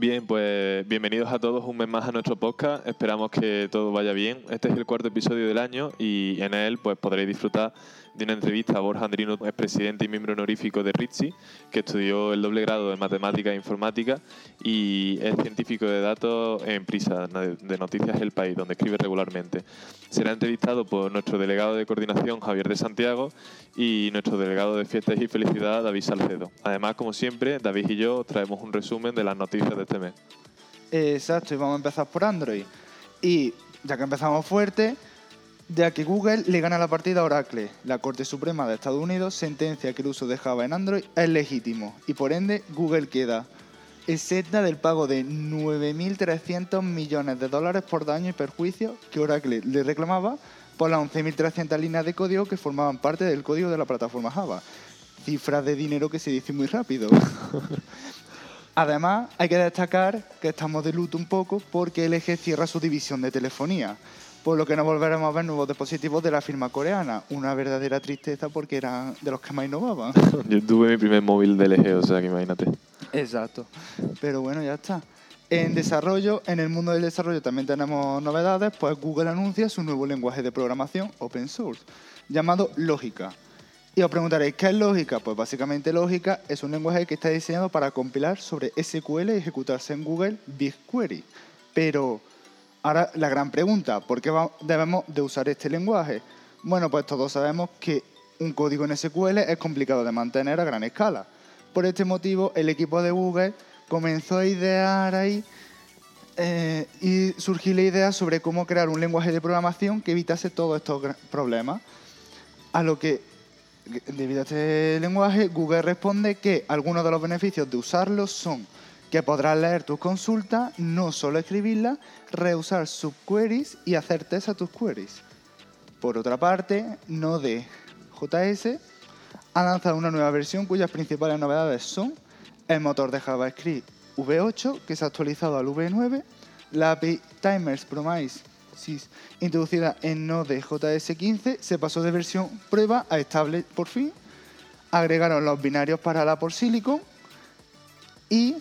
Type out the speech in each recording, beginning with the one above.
Bien, pues bienvenidos a todos un mes más a nuestro podcast. Esperamos que todo vaya bien. Este es el cuarto episodio del año y en él pues podréis disfrutar de una entrevista a Borja Andrino, presidente y miembro honorífico de RITSI, que estudió el doble grado de Matemática e Informática y es científico de datos en Prisa, de Noticias El País, donde escribe regularmente. Será entrevistado por nuestro delegado de coordinación, Javier de Santiago, y nuestro delegado de Fiestas y Felicidad, David Salcedo. Además, como siempre, David y yo traemos un resumen de las noticias de este mes. Exacto, y vamos a empezar por Android. Y ya que empezamos fuerte, ya que Google le gana la partida a Oracle. La Corte Suprema de Estados Unidos sentencia que el uso de Java en Android es legítimo y por ende Google queda exenta del pago de 9.300 millones de dólares por daño y perjuicio que Oracle le reclamaba por las 11.300 líneas de código que formaban parte del código de la plataforma Java. Cifras de dinero que se dice muy rápido. Además, hay que destacar que estamos de luto un poco porque LG cierra su división de telefonía por lo que no volveremos a ver nuevos dispositivos de la firma coreana. Una verdadera tristeza porque eran de los que más innovaban. Yo tuve mi primer móvil de LG, o sea que imagínate. Exacto. Pero bueno, ya está. En desarrollo, en el mundo del desarrollo también tenemos novedades, pues Google anuncia su nuevo lenguaje de programación open source, llamado Lógica. Y os preguntaréis, ¿qué es Lógica? Pues básicamente Lógica es un lenguaje que está diseñado para compilar sobre SQL y ejecutarse en Google BigQuery. Pero, Ahora la gran pregunta, ¿por qué debemos de usar este lenguaje? Bueno, pues todos sabemos que un código en SQL es complicado de mantener a gran escala. Por este motivo, el equipo de Google comenzó a idear ahí eh, y surgió la idea sobre cómo crear un lenguaje de programación que evitase todos estos problemas. A lo que, debido a este lenguaje, Google responde que algunos de los beneficios de usarlo son que podrás leer tus consultas, no solo escribirlas, reusar subqueries y hacer test a tus queries. Por otra parte, Node.js ha lanzado una nueva versión cuyas principales novedades son el motor de JavaScript V8, que se ha actualizado al V9, la API Timers Promise introducida en Node.js 15 se pasó de versión prueba a estable por fin, agregaron los binarios para la por Silicon y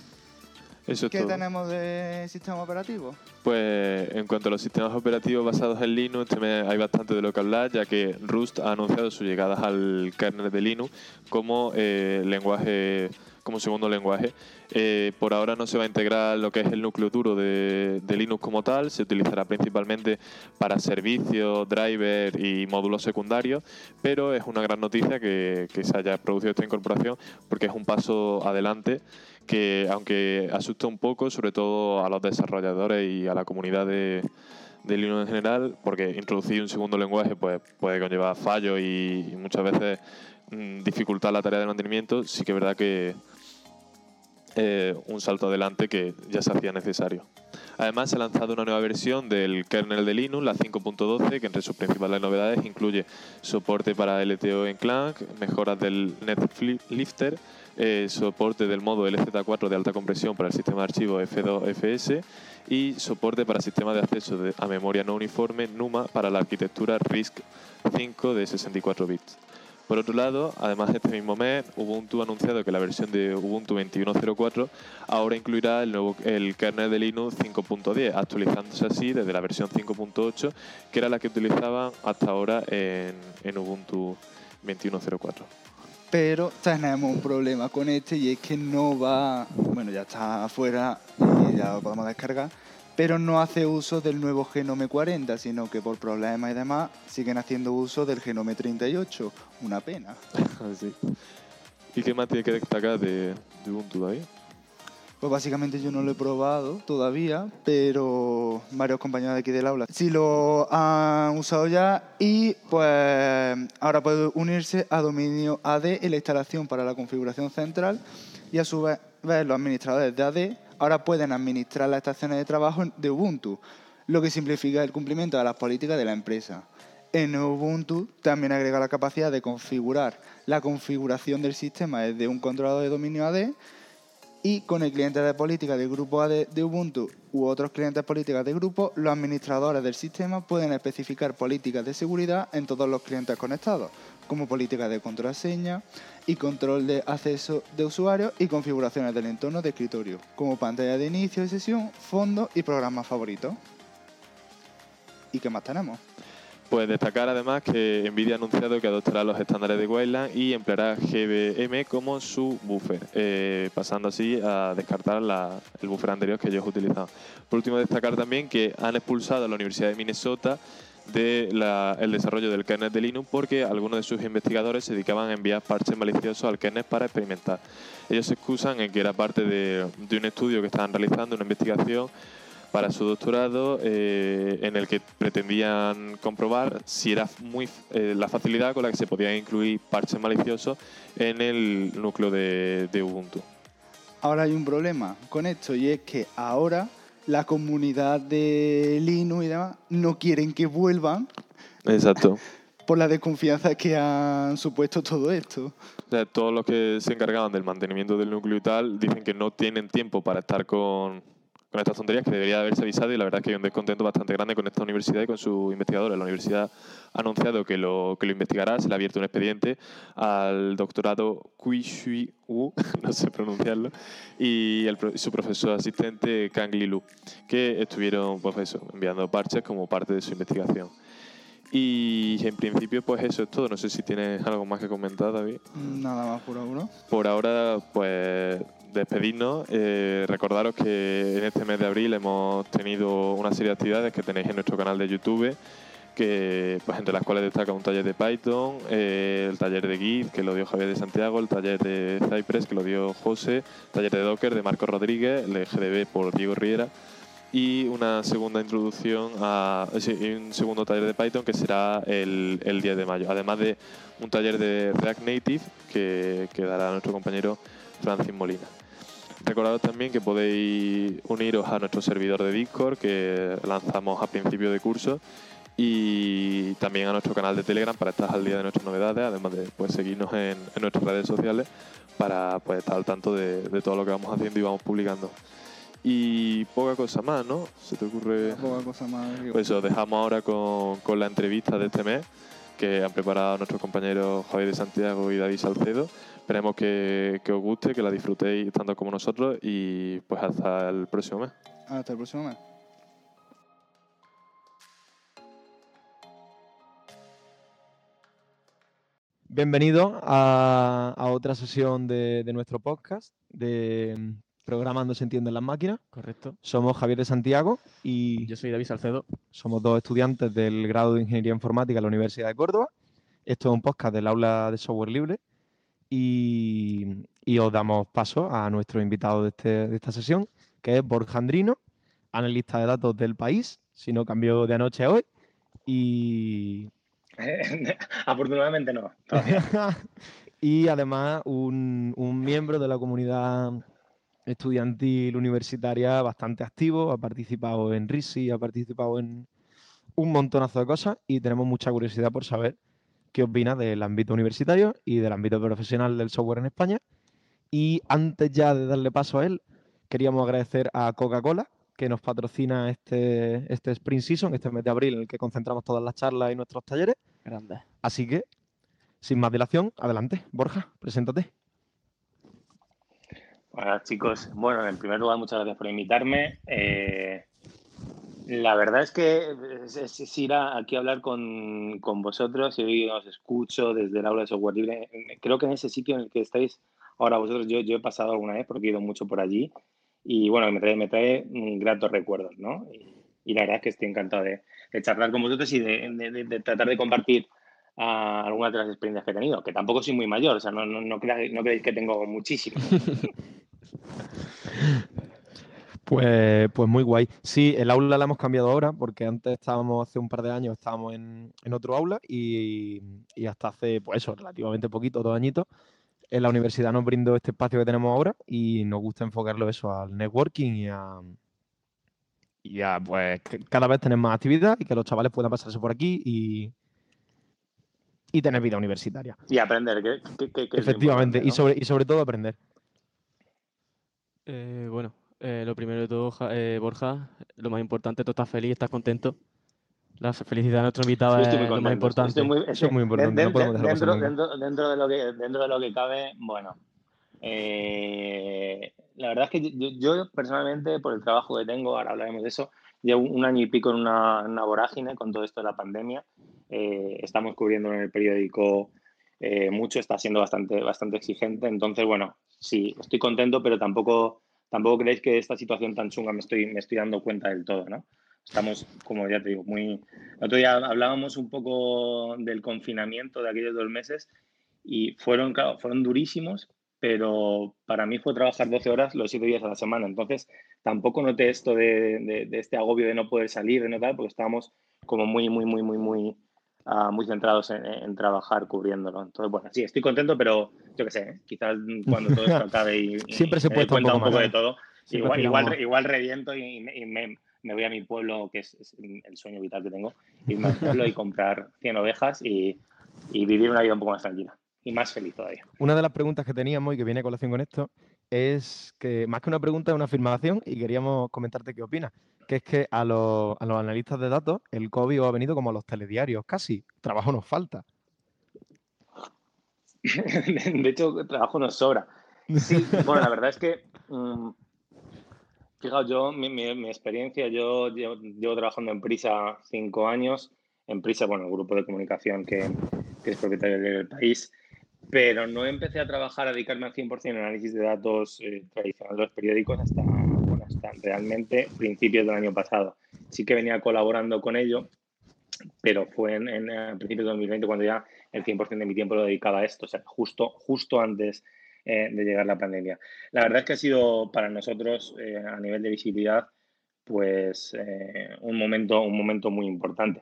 ¿Qué tenemos de sistema operativo? Pues en cuanto a los sistemas operativos basados en Linux, hay bastante de lo que hablar, ya que Rust ha anunciado su llegada al kernel de Linux como eh, lenguaje como segundo lenguaje. Eh, por ahora no se va a integrar lo que es el núcleo duro de, Linux como tal, se utilizará principalmente para servicios, drivers y módulos secundarios, pero es una gran noticia que, que se haya producido esta incorporación porque es un paso adelante que aunque asusta un poco, sobre todo a los desarrolladores y a la comunidad de, Linux en general, porque introducir un segundo lenguaje pues, puede conllevar fallos y, muchas veces mm, dificultar la tarea de mantenimiento, sí que es verdad que eh, un salto adelante que ya se hacía necesario. Además, se ha lanzado una nueva versión del kernel de Linux, la 5.12, que entre sus principales novedades incluye soporte para LTO en Clang, mejoras del NetLifter, eh, soporte del modo LZ4 de alta compresión para el sistema de archivos F2FS y soporte para sistemas de acceso a memoria no uniforme NUMA para la arquitectura RISC 5 de 64 bits. Por otro lado, además de este mismo mes, Ubuntu ha anunciado que la versión de Ubuntu 21.04 ahora incluirá el nuevo el kernel de Linux 5.10, actualizándose así desde la versión 5.8, que era la que utilizaban hasta ahora en, en Ubuntu 21.04 pero tenemos un problema con este y es que no va, bueno, ya está afuera y ya lo podemos descargar, pero no hace uso del nuevo Genome 40, sino que por problemas y demás siguen haciendo uso del Genome 38. Una pena. ¿Y qué más tiene que destacar de, de Ubuntu ahí? Pues básicamente yo no lo he probado todavía, pero varios compañeros de aquí del aula sí lo han usado ya y pues ahora puede unirse a dominio AD en la instalación para la configuración central y a su vez los administradores de AD ahora pueden administrar las estaciones de trabajo de Ubuntu, lo que simplifica el cumplimiento de las políticas de la empresa. En Ubuntu también agrega la capacidad de configurar la configuración del sistema desde un controlador de dominio AD y con el cliente de política del grupo AD de Ubuntu u otros clientes políticas de grupo, los administradores del sistema pueden especificar políticas de seguridad en todos los clientes conectados, como políticas de contraseña y control de acceso de usuarios y configuraciones del entorno de escritorio, como pantalla de inicio de sesión, fondo y programas favoritos. ¿Y qué más tenemos? Pues destacar además que Nvidia ha anunciado que adoptará los estándares de Wayland y empleará GBM como su buffer, eh, pasando así a descartar el buffer anterior que ellos utilizaban. Por último, destacar también que han expulsado a la Universidad de Minnesota del desarrollo del kernel de Linux porque algunos de sus investigadores se dedicaban a enviar parches maliciosos al kernel para experimentar. Ellos se excusan en que era parte de, de un estudio que estaban realizando, una investigación para su doctorado eh, en el que pretendían comprobar si era muy eh, la facilidad con la que se podían incluir parches maliciosos en el núcleo de, Ubuntu. Ahora hay un problema con esto y es que ahora la comunidad de Linux y demás no quieren que vuelvan. Exacto. por la desconfianza que han supuesto todo esto. todos los que se encargaban del mantenimiento del núcleo y tal dicen que no tienen tiempo para estar con, con estas tonterías que debería haberse avisado y la verdad es que hay un descontento bastante grande con esta universidad y con sus investigadores. La universidad ha anunciado que lo, que lo investigará, se le ha abierto un expediente al doctorado Kui Shui Wu, no sé pronunciarlo, y su profesor asistente Kang Li Lu, que estuvieron pues eso, enviando parches como parte de su investigación. Y en principio, pues eso es todo. No sé si tienes algo más que comentar, David. Nada más por ahora. Por ahora, pues despedirnos, eh, recordaros que en este mes de abril hemos tenido una serie de actividades que tenéis en nuestro canal de YouTube, que pues entre las cuales destaca un taller de Python, eh, el taller de Git, que lo dio Javier de Santiago, el taller de Cypress, que lo dio José, el taller de Docker de Marco Rodríguez, el GDB por Diego Riera y una segunda introducción a un segundo taller de Python que será el, el 10 de mayo, además de un taller de React Native que, que dará nuestro compañero Francis Molina. Recordaros también que podéis uniros a nuestro servidor de Discord que lanzamos a principio de curso y también a nuestro canal de Telegram para estar al día de nuestras novedades, además de pues, seguirnos en, nuestras redes sociales para pues, estar al tanto de, todo lo que vamos haciendo y vamos publicando. Y poca cosa más, ¿no? ¿Se te ocurre? Poca cosa más. Pues os dejamos ahora con, con la entrevista de este mes que han preparado nuestros compañeros Javier de Santiago y David Salcedo Esperemos que, os guste, que la disfrutéis tanto como nosotros y pues hasta el próximo mes. Hasta el próximo mes. Bienvenido a, otra sesión de, nuestro podcast de Programando se entienden las máquinas. Correcto. Somos Javier de Santiago y yo soy David Salcedo. Somos dos estudiantes del grado de Ingeniería Informática en la Universidad de Córdoba. Esto es un podcast del aula de software libre y, os damos paso a nuestro invitado de, este, de, esta sesión, que es Borja Andrino, analista de datos del país, si no cambió de anoche a hoy. Y. Afortunadamente no. y además un, un, miembro de la comunidad estudiantil universitaria bastante activo, ha participado en RISI, ha participado en un montonazo de cosas y tenemos mucha curiosidad por saber qué opina del ámbito universitario y del ámbito profesional del software en España. Y antes ya de darle paso a él, queríamos agradecer a Coca-Cola, que nos patrocina este, este Spring Season, este mes de abril, en el que concentramos todas las charlas y nuestros talleres. Grande. Así que, sin más dilación, adelante. Borja, preséntate. Hola chicos. Bueno, en primer lugar, muchas gracias por invitarme. Eh, la verdad es que es, ir aquí a hablar con, vosotros y os escucho desde el aula de software libre. Creo que en ese sitio en el que estáis ahora vosotros, yo, yo he pasado alguna vez porque he ido mucho por allí y bueno, me trae, me trae gratos recuerdos, ¿no? Y, la verdad es que estoy encantado de, charlar con vosotros y de, tratar de compartir ah, algunas de las experiencias que he tenido, que tampoco soy muy mayor, o sea, no, no, no, creáis, no creéis que tengo muchísimo. Pues, pues muy guay. Sí, el aula la hemos cambiado ahora porque antes estábamos, hace un par de años, estábamos en, otro aula y, hasta hace, pues eso, relativamente poquito, dos añitos, en la universidad nos brindó este espacio que tenemos ahora y nos gusta enfocarlo eso al networking y a, y a pues cada vez tener más actividad y que los chavales puedan pasarse por aquí y, y tener vida universitaria. Y aprender, que, Efectivamente, y, sobre, y sobre todo aprender. Eh, bueno, eh, lo primero de todo, eh, Borja, lo más importante, tú estás feliz, estás contento. La felicidad de nuestro invitado Sí, es lo más importante. estoy muy- Eso es muy importante, no dentro, dentro, dentro de lo que, dentro de lo que cabe, bueno, eh, la verdad es que yo, yo personalmente, por el trabajo que tengo, ahora hablaremos de eso, llevo un año y pico en una, vorágine con todo esto de la pandemia. Eh, estamos cubriendo en el periódico eh, mucho, está siendo bastante, bastante exigente. Entonces, bueno, sí, estoy contento, pero tampoco, tampoco creéis que esta situación tan chunga me estoy, me estoy dando cuenta del todo, ¿no? Estamos, como ya te digo, muy... El otro día hablábamos un poco del confinamiento de aquellos dos meses y fueron, claro, fueron durísimos, pero para mí fue trabajar 12 horas los 7 días a la semana. Entonces, tampoco noté esto de, de- de este agobio de no poder salir, de no tal, porque estábamos como muy, muy, muy, muy, muy, ah, muy centrados en, en trabajar cubriéndolo. Entonces, bueno, sí, estoy contento, pero yo qué sé, ¿eh? quizás cuando todo esto acabe y, y Siempre se Eh, puede doy estar un poco más, de todo, Siempre igual, igual, igual reviento y, me, y me- me voy a mi pueblo, que es, es el sueño vital que tengo, irme al pueblo y comprar 100 ovejas y, y vivir una vida un poco más tranquila y más feliz todavía. Una de las preguntas que teníamos y que viene a colación con esto es que más que una pregunta es una afirmación y queríamos comentarte qué opinas. Que es que a los, a los analistas de datos el COVID ha venido como a los telediarios, casi. Trabajo nos falta. de hecho, trabajo nos sobra. Sí, bueno, la verdad es que, mm, fijaos, yo, mi, mi- experiencia, yo llevo, trabajando en Prisa cinco años, en Prisa, bueno, el grupo de comunicación que, es propietario del país, pero no empecé a trabajar, a dedicarme al 100% en análisis de datos eh, tradicional de los periódicos hasta, realmente principios del año pasado. Sí que venía colaborando con ello, pero fue en, principios de 2020 cuando ya el 100% de mi tiempo lo dedicaba a esto, o sea, justo, justo antes eh, de llegar la pandemia. La verdad es que ha sido para nosotros, eh, a nivel de visibilidad, pues eh, un, momento, un momento muy importante.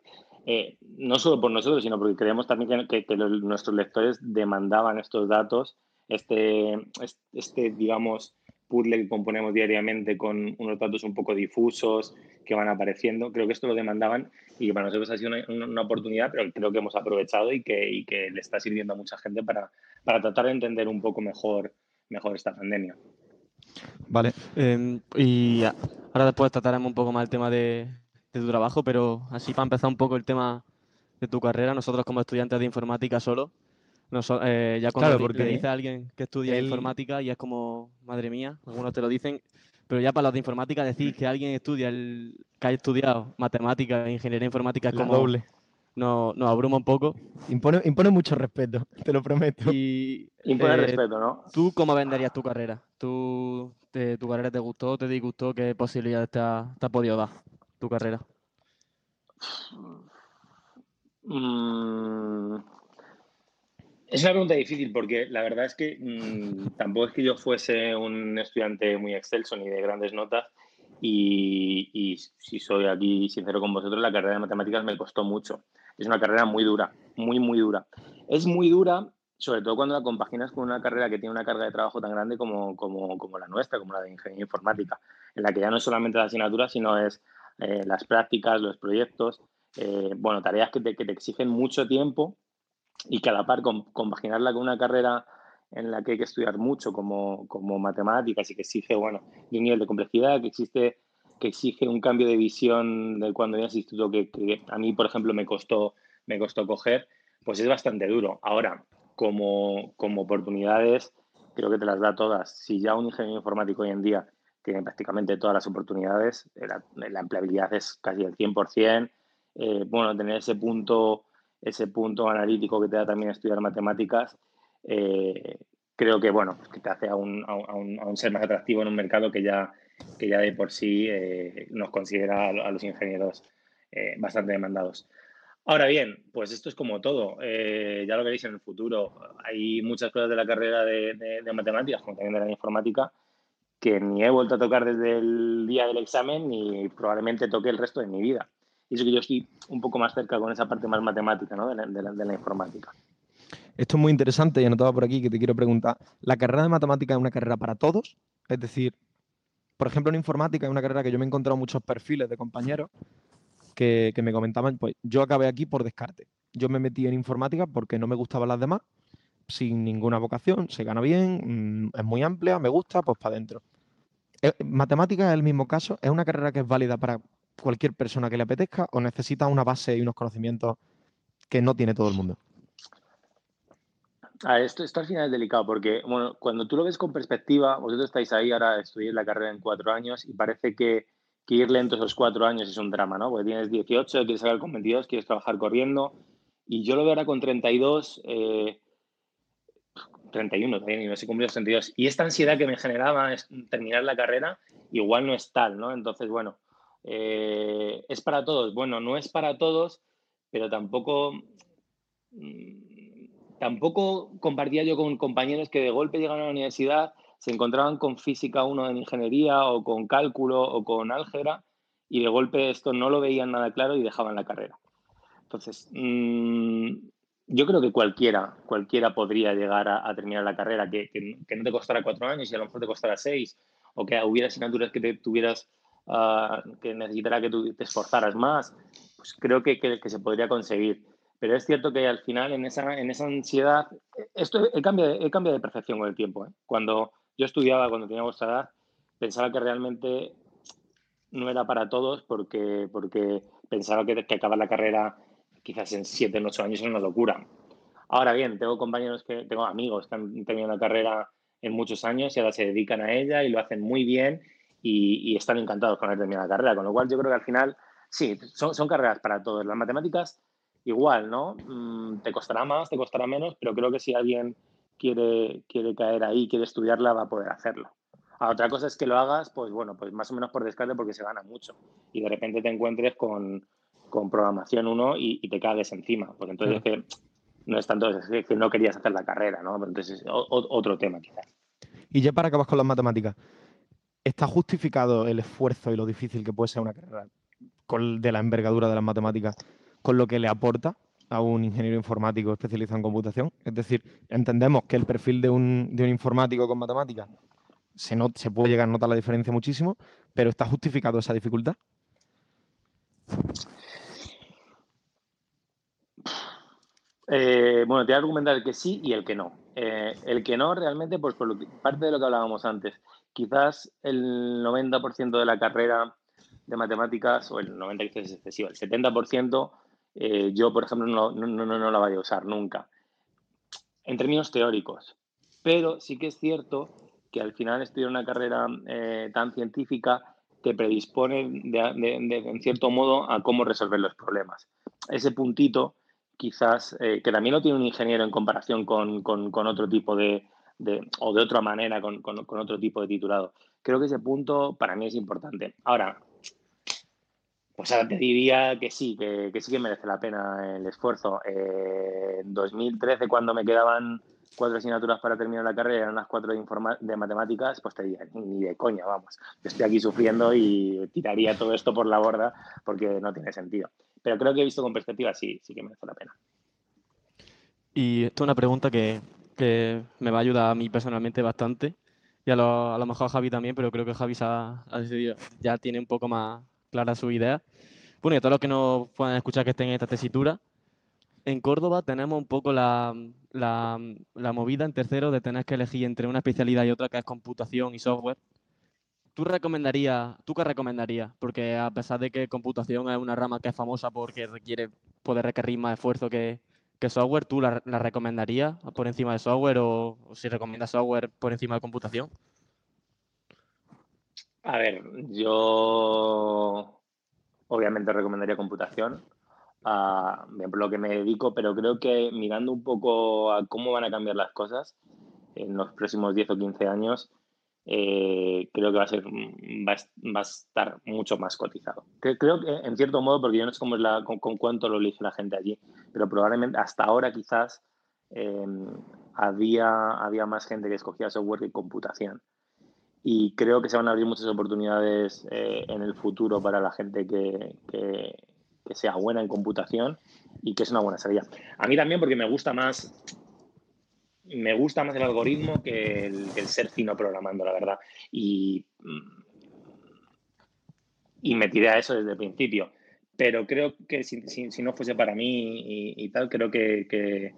No solo por nosotros, sino porque creemos también que, nuestros lectores demandaban estos datos, este, este, digamos, puzzle que componemos diariamente con unos datos un poco difusos que van apareciendo. Creo que esto lo demandaban y para nosotros ha sido una, oportunidad, pero creo que hemos aprovechado y que, y que, le está sirviendo a mucha gente para, para tratar de entender un poco mejor, mejor esta pandemia. Vale. Eh, y ahora después trataremos un poco más el tema de, de tu trabajo, pero así para empezar un poco el tema de tu carrera, nosotros como estudiantes de informática solo, nos, eh, ya cuando Claro, porque le a alguien que estudia él- informática y es como, madre mía, algunos te lo dicen, pero ya para los de informática decir que alguien estudia el, que haya estudiado matemáticas e ingeniería informática es La como doble. nos, nos abruma un poco. Impone, impone mucho respeto, te lo prometo. Y Impone eh, respeto, ¿no? ¿Tú cómo venderías tu carrera? ¿Tú, te- ¿Tu carrera te gustó, te disgustó? ¿Qué posibilidades te ha, te ha podido dar tu carrera? Mm, es una pregunta difícil porque la verdad es que mm, tampoco es que yo fuese un estudiante muy excelso ni de grandes notas y, y si soy aquí sincero con vosotros, la carrera de matemáticas me costó mucho. Es una carrera muy dura, muy, muy dura. Es muy dura, sobre todo cuando la compaginas con una carrera que tiene una carga de trabajo tan grande como, como, como la nuestra, como la de ingeniería informática, en la que ya no es solamente la asignatura, sino es eh, las prácticas, los proyectos, eh, bueno, tareas que te, que te, exigen mucho tiempo y que a la par compaginarla con una carrera en la que hay que estudiar mucho como, como matemáticas y que exige, bueno, un nivel de complejidad, que existe que exige un cambio de visión de cuando vienes al instituto que, que, a mí, por ejemplo, me costó, me costó coger, pues es bastante duro. Ahora, como, como oportunidades, creo que te las da todas. Si ya un ingeniero informático hoy en día tiene prácticamente todas las oportunidades, la, la empleabilidad es casi el 100%, eh, bueno, tener ese punto, ese punto analítico que te da también estudiar matemáticas, eh, creo que, bueno, que te hace aún, aún, aún, ser más atractivo en un mercado que ya, que ya de por sí eh, nos considera a, los ingenieros eh, bastante demandados. Ahora bien, pues esto es como todo, ya lo veréis en el futuro. Hay muchas cosas de la carrera de matemáticas, como también de la informática, que ni he vuelto a tocar desde el día del examen ni probablemente toque el resto de mi vida. Y eso que yo estoy un poco más cerca con esa parte más matemática ¿no? de, la, informática. Esto es muy interesante y anotado por aquí que te quiero preguntar. ¿La carrera de matemática es una carrera para todos? Es decir, por ejemplo, en informática es una carrera que yo me he encontrado muchos perfiles de compañeros que, me comentaban, pues yo acabé aquí por descarte. Yo me metí en informática porque no me gustaban las demás, sin ninguna vocación, se gana bien, mmm, es muy amplia, me gusta, pues para adentro. eh, ¿Matemática es el mismo caso? ¿Es una carrera que es válida para cualquier persona que le apetezca o necesita una base y unos conocimientos que no tiene todo el mundo? esto, esto al final es delicado porque bueno, cuando tú lo ves con perspectiva, vosotros estáis ahí, ahora estudiáis la carrera en cuatro años y parece que, que, ir lento esos cuatro años es un drama, ¿no? Porque tienes 18, quieres sacar con 22, quieres trabajar corriendo y yo lo veo ahora con 32, eh, 31 también, y no sé cumplido los 32. Y esta ansiedad que me generaba terminar la carrera igual no es tal, ¿no? Entonces, bueno, eh, ¿es para todos? Bueno, no es para todos, pero tampoco... Mm, tampoco compartía yo con compañeros que de golpe llegan a la universidad, se encontraban con física uno en ingeniería o con cálculo o con álgebra y de golpe esto no lo veían nada claro y dejaban la carrera. Entonces, mmm, yo creo que cualquiera, cualquiera podría llegar a, a terminar la carrera, que, que, que, no te costara cuatro años y a lo mejor te costara seis, o que hubiera asignaturas que te tuvieras, uh, que necesitara que tú te esforzaras más, pues creo que, que, se podría conseguir. Pero es cierto que al final, en esa, en esa ansiedad, esto he cambiado, he cambiado de percepción con el tiempo. ¿eh? Cuando yo estudiaba, cuando tenía vuestra edad, pensaba que realmente no era para todos porque, porque pensaba que, que acabar la carrera quizás en siete, o ocho años es una locura. Ahora bien, tengo compañeros que, tengo amigos que han tenido una carrera en muchos años y ahora se dedican a ella y lo hacen muy bien y, y están encantados con haber terminado la carrera. Con lo cual yo creo que al final, sí, son, son carreras para todos. Las matemáticas, igual, ¿no? Mm, te costará más, te costará menos, pero creo que si alguien quiere, quiere caer ahí, quiere estudiarla, va a poder hacerlo. A otra cosa es que lo hagas, pues bueno, pues más o menos por descarte porque se gana mucho y de repente te encuentres con, con programación 1 y, y, te cagues encima. Porque entonces claro. es que no es tanto es que no querías hacer la carrera, ¿no? Entonces es otro tema quizás. Y ya para acabar con las matemáticas, ¿está justificado el esfuerzo y lo difícil que puede ser una carrera de la envergadura de las matemáticas con lo que le aporta a un ingeniero informático especializado en computación? Es decir, entendemos que el perfil de un, de un informático con matemáticas se, not, se puede llegar a notar la diferencia muchísimo, pero ¿está justificado esa dificultad? Eh, bueno, te voy a argumentar el que sí y el que no. Eh, el que no, realmente, pues por parte de lo que hablábamos antes, quizás el 90% de la carrera de matemáticas, o el 90% es excesivo, el 70%, eh, yo, por ejemplo, no, no, no, no, la vaya a usar nunca, en términos teóricos. Pero sí que es cierto que al final estudiar una carrera eh, tan científica te predispone, de, en cierto modo, a cómo resolver los problemas. Ese puntito quizás, eh, que también lo tiene un ingeniero en comparación con, con otro tipo de, o de otra manera, con, con, otro tipo de titulado. Creo que ese punto para mí es importante. Ahora, pues ahora te diría que sí, que, que sí que merece la pena el esfuerzo. Eh, en 2013, cuando me quedaban cuatro asignaturas para terminar la carrera, eran las cuatro de, de matemáticas, pues te diría, ni de coña, vamos. Yo estoy aquí sufriendo y tiraría todo esto por la borda porque no tiene sentido. Pero creo que he visto con perspectiva, sí, sí que merece la pena. Y esto es una pregunta que, que me va a ayudar a mí personalmente bastante. Y a lo, a lo mejor a Javi también, pero creo que Javi ha, ha decidido, ya tiene un poco más clara su idea. Bueno, y a todos los que nos puedan escuchar que estén en esta tesitura, en Córdoba tenemos un poco la, la, la, movida en tercero de tener que elegir entre una especialidad y otra que es computación y software. ¿Tú recomendarías, tú qué recomendarías? Porque a pesar de que computación es una rama que es famosa porque requiere, puede requerir más esfuerzo que, que software, ¿tú la, la, recomendarías por encima de software o, si recomiendas software por encima de computación? A ver, yo obviamente recomendaría computación por lo que me dedico, pero creo que mirando un poco a cómo van a cambiar las cosas en los próximos 10 o 15 años, eh, creo que va a, ser, va, va, a estar mucho más cotizado. Creo que, en cierto modo, porque yo no sé cómo es la, con, con, cuánto lo elige la gente allí, pero probablemente hasta ahora quizás eh, había, había más gente que escogía software que computación. Y creo que se van a abrir muchas oportunidades eh, en el futuro para la gente que, que, que sea buena en computación y que es una buena salida. A mí también porque me gusta más me gusta más el algoritmo que el, ser fino programando, la verdad. Y, y me tiré a eso desde el principio. Pero creo que si, si, no fuese para mí y, tal, creo que, que,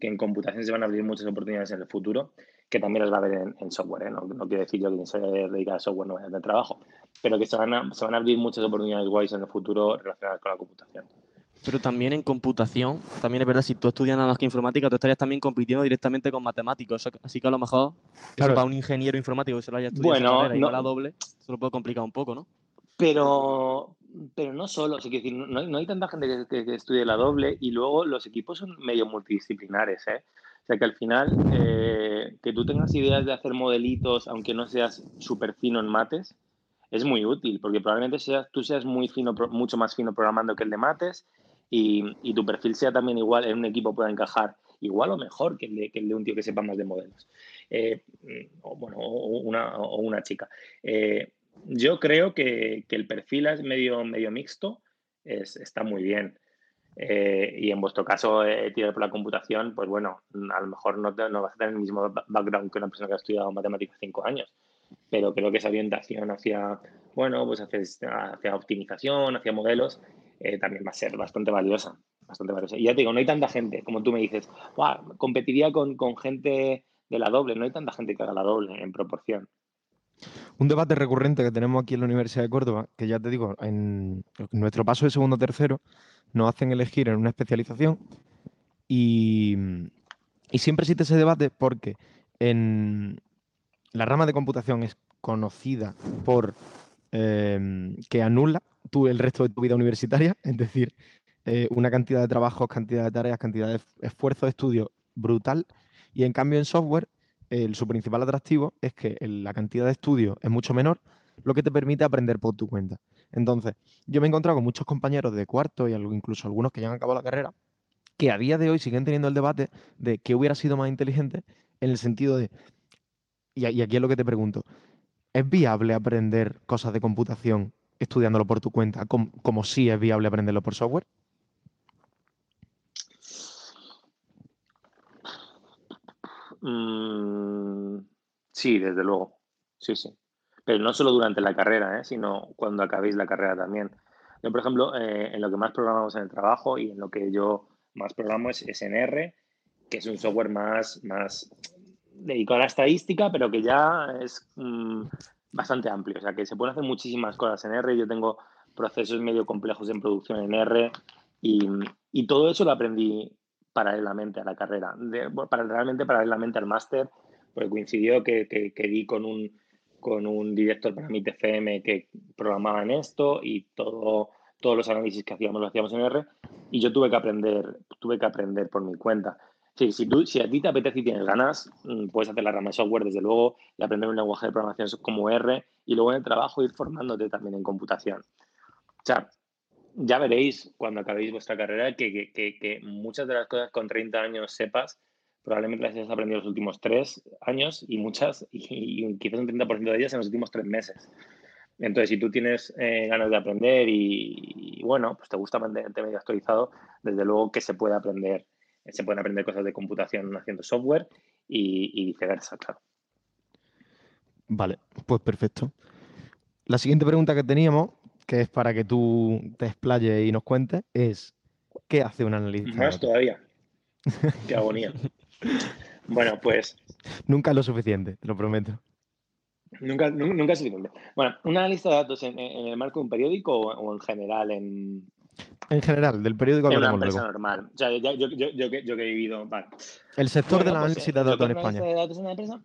en computación se van a abrir muchas oportunidades en el futuro que también las va a ver en, software. ¿eh? No, quiero decir yo que se dedica a software no vaya a trabajo, pero que se van, a, se van a abrir muchas oportunidades guays en el futuro relacionadas con la computación. Pero también en computación, también es verdad, si tú estudias nada más que informática, tú estarías también compitiendo directamente con matemáticos. Así que a lo mejor claro. para un ingeniero informático que se lo haya estudiado bueno, carrera, no, la doble, se lo puede complicar un poco, ¿no? Pero, pero no solo, o decir, no, no, hay tanta gente que, que, estudie la doble y luego los equipos son medio multidisciplinares, ¿eh? O sea que al final, eh, que tú tengas ideas de hacer modelitos, aunque no seas súper fino en mates, es muy útil, porque probablemente seas, tú seas muy fino, mucho más fino programando que el de mates y, tu perfil sea también igual, en un equipo pueda encajar igual o mejor que el de, que el de un tío que sepa más de modelos. Eh, o, bueno, o una, o una chica. Eh, yo creo que, que, el perfil es medio, medio mixto, es, está muy bien. Eh, y en vuestro caso, eh, tirar por la computación, pues bueno, a lo mejor no, no, vas a tener el mismo background que una persona que ha estudiado matemáticas cinco años, pero creo que esa orientación hacia, bueno, pues hacia, hacia optimización, hacia modelos, eh, también va a ser bastante valiosa. Bastante valiosa. Y ya te digo, no hay tanta gente, como tú me dices, competiría con, con gente de la doble, no hay tanta gente que haga la doble en proporción. Un debate recurrente que tenemos aquí en la Universidad de Córdoba, que ya te digo, en nuestro paso de segundo a tercero, nos hacen elegir en una especialización y, y siempre existe ese debate porque en la rama de computación es conocida por eh, que anula tú el resto de tu vida universitaria, es decir, eh, una cantidad de trabajos, cantidad de tareas, cantidad de esfuerzo de estudio brutal. Y en cambio en software, el, su principal atractivo es que la cantidad de estudio es mucho menor, lo que te permite aprender por tu cuenta. Entonces, yo me he encontrado con muchos compañeros de cuarto y incluso algunos que ya han acabado la carrera, que a día de hoy siguen teniendo el debate de qué hubiera sido más inteligente en el sentido de, y aquí es lo que te pregunto, ¿es viable aprender cosas de computación estudiándolo por tu cuenta, como, como sí es viable aprenderlo por software? Mm, sí, desde luego. Sí, sí. Pero no solo durante la carrera, ¿eh? sino cuando acabéis la carrera también. Yo, por ejemplo, eh, en lo que más programamos en el trabajo y en lo que yo más programo es SNR, que es un software más, más dedicado a la estadística, pero que ya es mm, bastante amplio. O sea, que se pueden hacer muchísimas cosas en R. Yo tengo procesos medio complejos en producción en R y, y todo eso lo aprendí paralelamente a la carrera, de, paralelamente al máster, porque coincidió que, que, que, di con un, con un director para mi TFM que programaba en esto y todo, todos los análisis que hacíamos lo hacíamos en R y yo tuve que aprender, tuve que aprender por mi cuenta. Sí, si, tú, si a ti te apetece y tienes ganas, mm, puedes hacer la rama de software, desde luego, y aprender un lenguaje de programación como R, y luego en el trabajo ir formándote también en computación. O sea, ya veréis cuando acabéis vuestra carrera que, que, que, muchas de las cosas con 30 años sepas, probablemente las hayas aprendido los últimos tres años y muchas, y, quizás un 30% de ellas en los últimos tres meses. Entonces, si tú tienes eh, ganas de aprender y, y, bueno, pues te gusta mantenerte medio actualizado, desde luego que se puede aprender se pueden aprender cosas de computación haciendo software y, viceversa, claro. Vale, pues perfecto. La siguiente pregunta que teníamos, que es para que tú te explayes y nos cuentes, es ¿qué hace un analista? Más todavía. Qué agonía. bueno, pues... Nunca es lo suficiente, te lo prometo. Nunca, nunca es suficiente. Bueno, un analista de datos en, el marco de un periódico o en general en, en general, del periódico En una empresa normal. O sea, yo, yo, yo, yo, que, he vivido. Vale. El sector del análisis de datos en España. De datos en la empresa?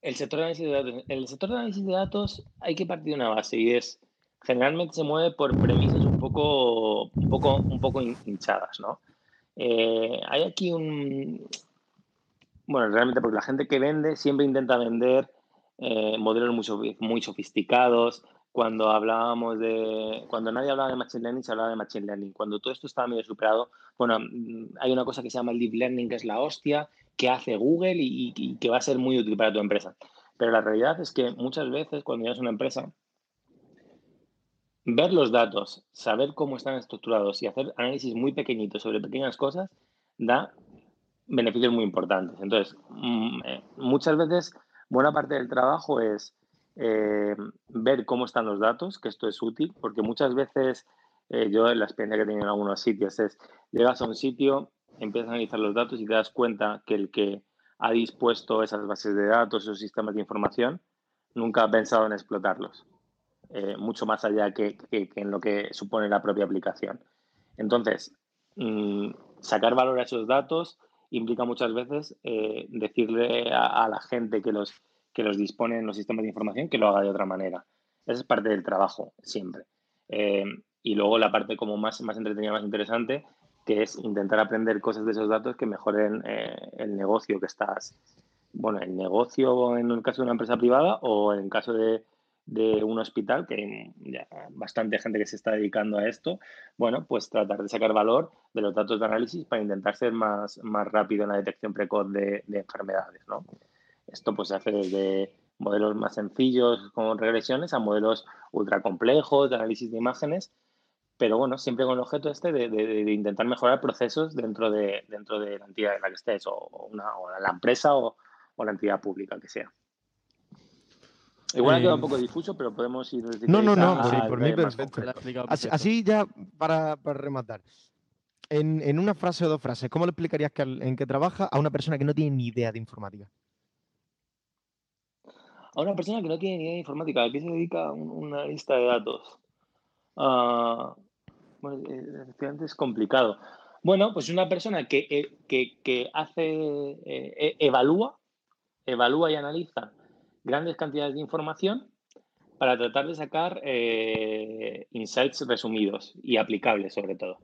El sector de análisis de datos. El sector de análisis de datos hay que partir de una base y es. Generalmente se mueve por premisas un poco, un poco, un poco hinchadas, ¿no? Eh, hay aquí un. Bueno, realmente porque la gente que vende siempre intenta vender eh, modelos muy, muy sofisticados, cuando hablábamos de, cuando nadie hablaba de Machine Learning, se hablaba de Machine Learning. Cuando todo esto estaba medio superado, bueno, mm, hay una cosa que se llama el Deep Learning, que es la hostia, que hace Google y, que va a ser muy útil para tu empresa. Pero la realidad es que muchas veces cuando llegas a una empresa, ver los datos, saber cómo están estructurados y hacer análisis muy pequeñitos sobre pequeñas cosas, da beneficios muy importantes. Entonces, mm, eh, muchas veces, buena parte del trabajo es eh, ver cómo están los datos, que esto es útil, porque muchas veces eh, yo la experiencia que he tenido en algunos sitios es, llegas a un sitio, empiezas a analizar los datos y te das cuenta que el que ha dispuesto esas bases de datos, esos sistemas de información, nunca ha pensado en explotarlos, eh, mucho más allá que, en lo que supone la propia aplicación. Entonces, mm, sacar valor a esos datos implica muchas veces decirle a, la gente que los, que los dispone en los sistemas de información que lo haga de otra manera. Esa es parte del trabajo, siempre. Eh, y luego la parte como más, más entretenida, más interesante, que es intentar aprender cosas de esos datos que mejoren eh, el negocio que estás, bueno, el negocio en el caso de una empresa privada o en el caso de, de un hospital, que hay ya bastante gente que se está dedicando a esto, bueno, pues tratar de sacar valor de los datos de análisis para intentar ser más, más rápido en la detección precoz de, de enfermedades, ¿no? Esto pues se hace desde modelos más sencillos con regresiones a modelos ultra complejos de análisis de imágenes pero bueno, siempre con el objeto este de, intentar mejorar procesos dentro de, dentro de la entidad en la que estés, o, una, la empresa o, la entidad pública que sea. Igual ha quedado un poco difuso, pero podemos ir desde No, no, no, por, mí perfecto. Así, ya para, rematar. En, una frase o dos frases, ¿cómo le explicarías que, en qué trabaja a una persona que no tiene ni idea de informática? A una persona que no tiene ni idea de informática, ¿a qué se dedica una lista de datos? Uh, bueno, eh, efectivamente es complicado. Bueno, pues una persona que, eh, que, hace, eh, e, evalúa, evalúa y analiza grandes cantidades de información para tratar de sacar insights resumidos y aplicables sobre todo.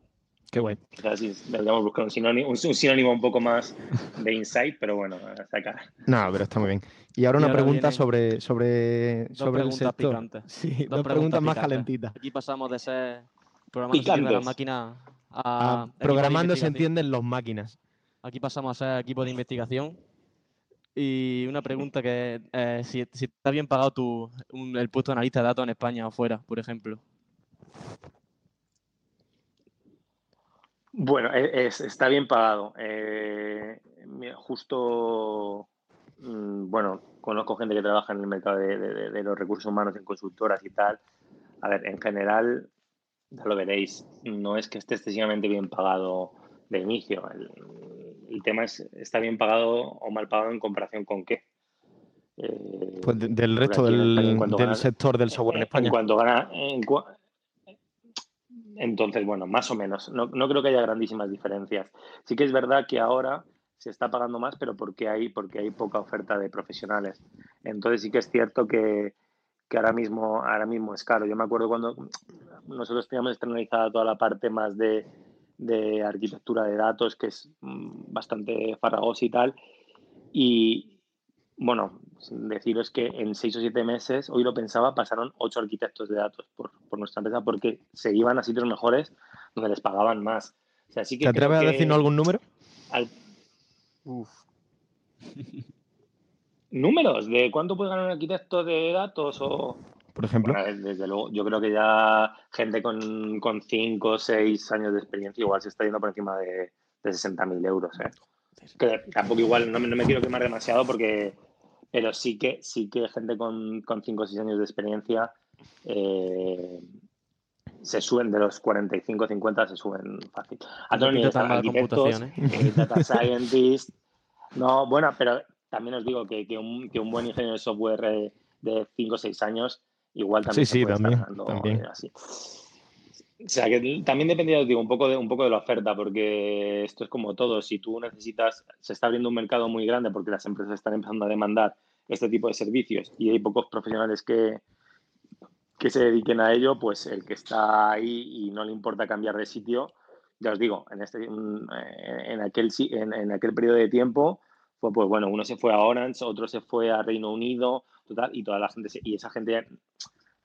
Qué bueno. Quizás sí, deberíamos buscar un sinónimo, un, sinónimo un poco más de insight, pero bueno, sacar. No, pero está muy bien. Y ahora una pregunta sobre, sobre, sobre el sector. Sí, dos, preguntas, más calentitas. Aquí pasamos de ser programando de las máquinas a... programando se entienden los máquinas. Aquí pasamos a ser equipo de investigación. Y una pregunta que es si, si, está bien pagado tu, el puesto de analista de datos en España o fuera, por ejemplo. Bueno, e, está bien pagado. Eh, justo, mm, bueno, conozco gente que trabaja en el mercado de, los recursos humanos en consultoras y tal. A ver, en general, ya lo veréis, no es que esté excesivamente bien pagado de inicio. El, tema es, ¿está bien pagado o mal pagado en comparación con qué? Eh, pues del resto del, sector del software en España. En cuanto gana, entonces, bueno, más o menos. No, creo que haya grandísimas diferencias. Sí que es verdad que ahora se está pagando más, pero porque hay, porque hay poca oferta de profesionales. Entonces sí que es cierto que, ahora, mismo, ahora mismo es caro. Yo me acuerdo cuando nosotros teníamos externalizada toda la parte más de, de arquitectura de datos, que es mm, bastante farragosa y tal. Y bueno, deciros que en seis o siete meses, hoy lo pensaba, pasaron ocho arquitectos de datos por, nuestra empresa porque se iban a sitios mejores donde les pagaban más. O sea, que ¿Te atreves a decirnos algún número? ¿Números? ¿De cuánto puede ganar un arquitecto de datos? O... Por ejemplo. desde luego, yo creo que ya gente con, con cinco o seis años de experiencia igual se está yendo por encima de, de 60.000 euros. ¿eh? Que tampoco igual, no me quiero quemar demasiado porque pero sí que, sí que gente con, con 5 o 6 años de experiencia eh, se suben de los 45 50 se suben fácil. A todos los arquitectos, ¿eh? Eh, data scientist. No, bueno, pero también os digo que, que, un, que un, buen ingeniero de software de 5 o 6 años igual también sí, sí, también, también. así. O sea, que también dependía, digo, un poco, de, un poco de la oferta, porque esto es como todo. Si tú necesitas, se está abriendo un mercado muy grande porque las empresas están empezando a demandar este tipo de servicios y hay pocos profesionales que, que se dediquen a ello, pues el que está ahí y no le importa cambiar de sitio, ya os digo, en, este, en, aquel, en, en aquel periodo de tiempo, fue pues bueno, uno se fue a Orange, otro se fue a Reino Unido, total, y toda la gente, y esa gente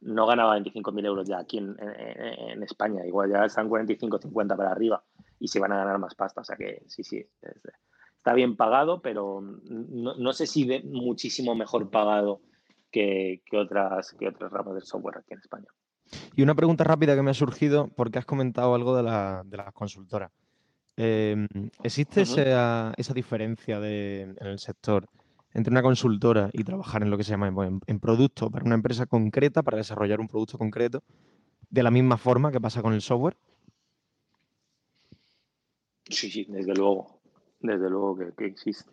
no ganaba 25.000 euros ya aquí en, España, igual ya están 45, 50 para arriba y se van a ganar más pasta, o sea que sí, sí, está bien pagado, pero no, sé si de muchísimo mejor pagado que, otras, que otras ramas del software aquí en España. Y una pregunta rápida que me ha surgido, porque has comentado algo de, la, de las consultoras. Em, ¿Existe esa, diferencia en el sector entre una consultora y trabajar en lo que se llama en, producto para una empresa concreta, para desarrollar un producto concreto, de la misma forma que pasa con el software? Sí, sí, desde luego. Desde luego que, existe.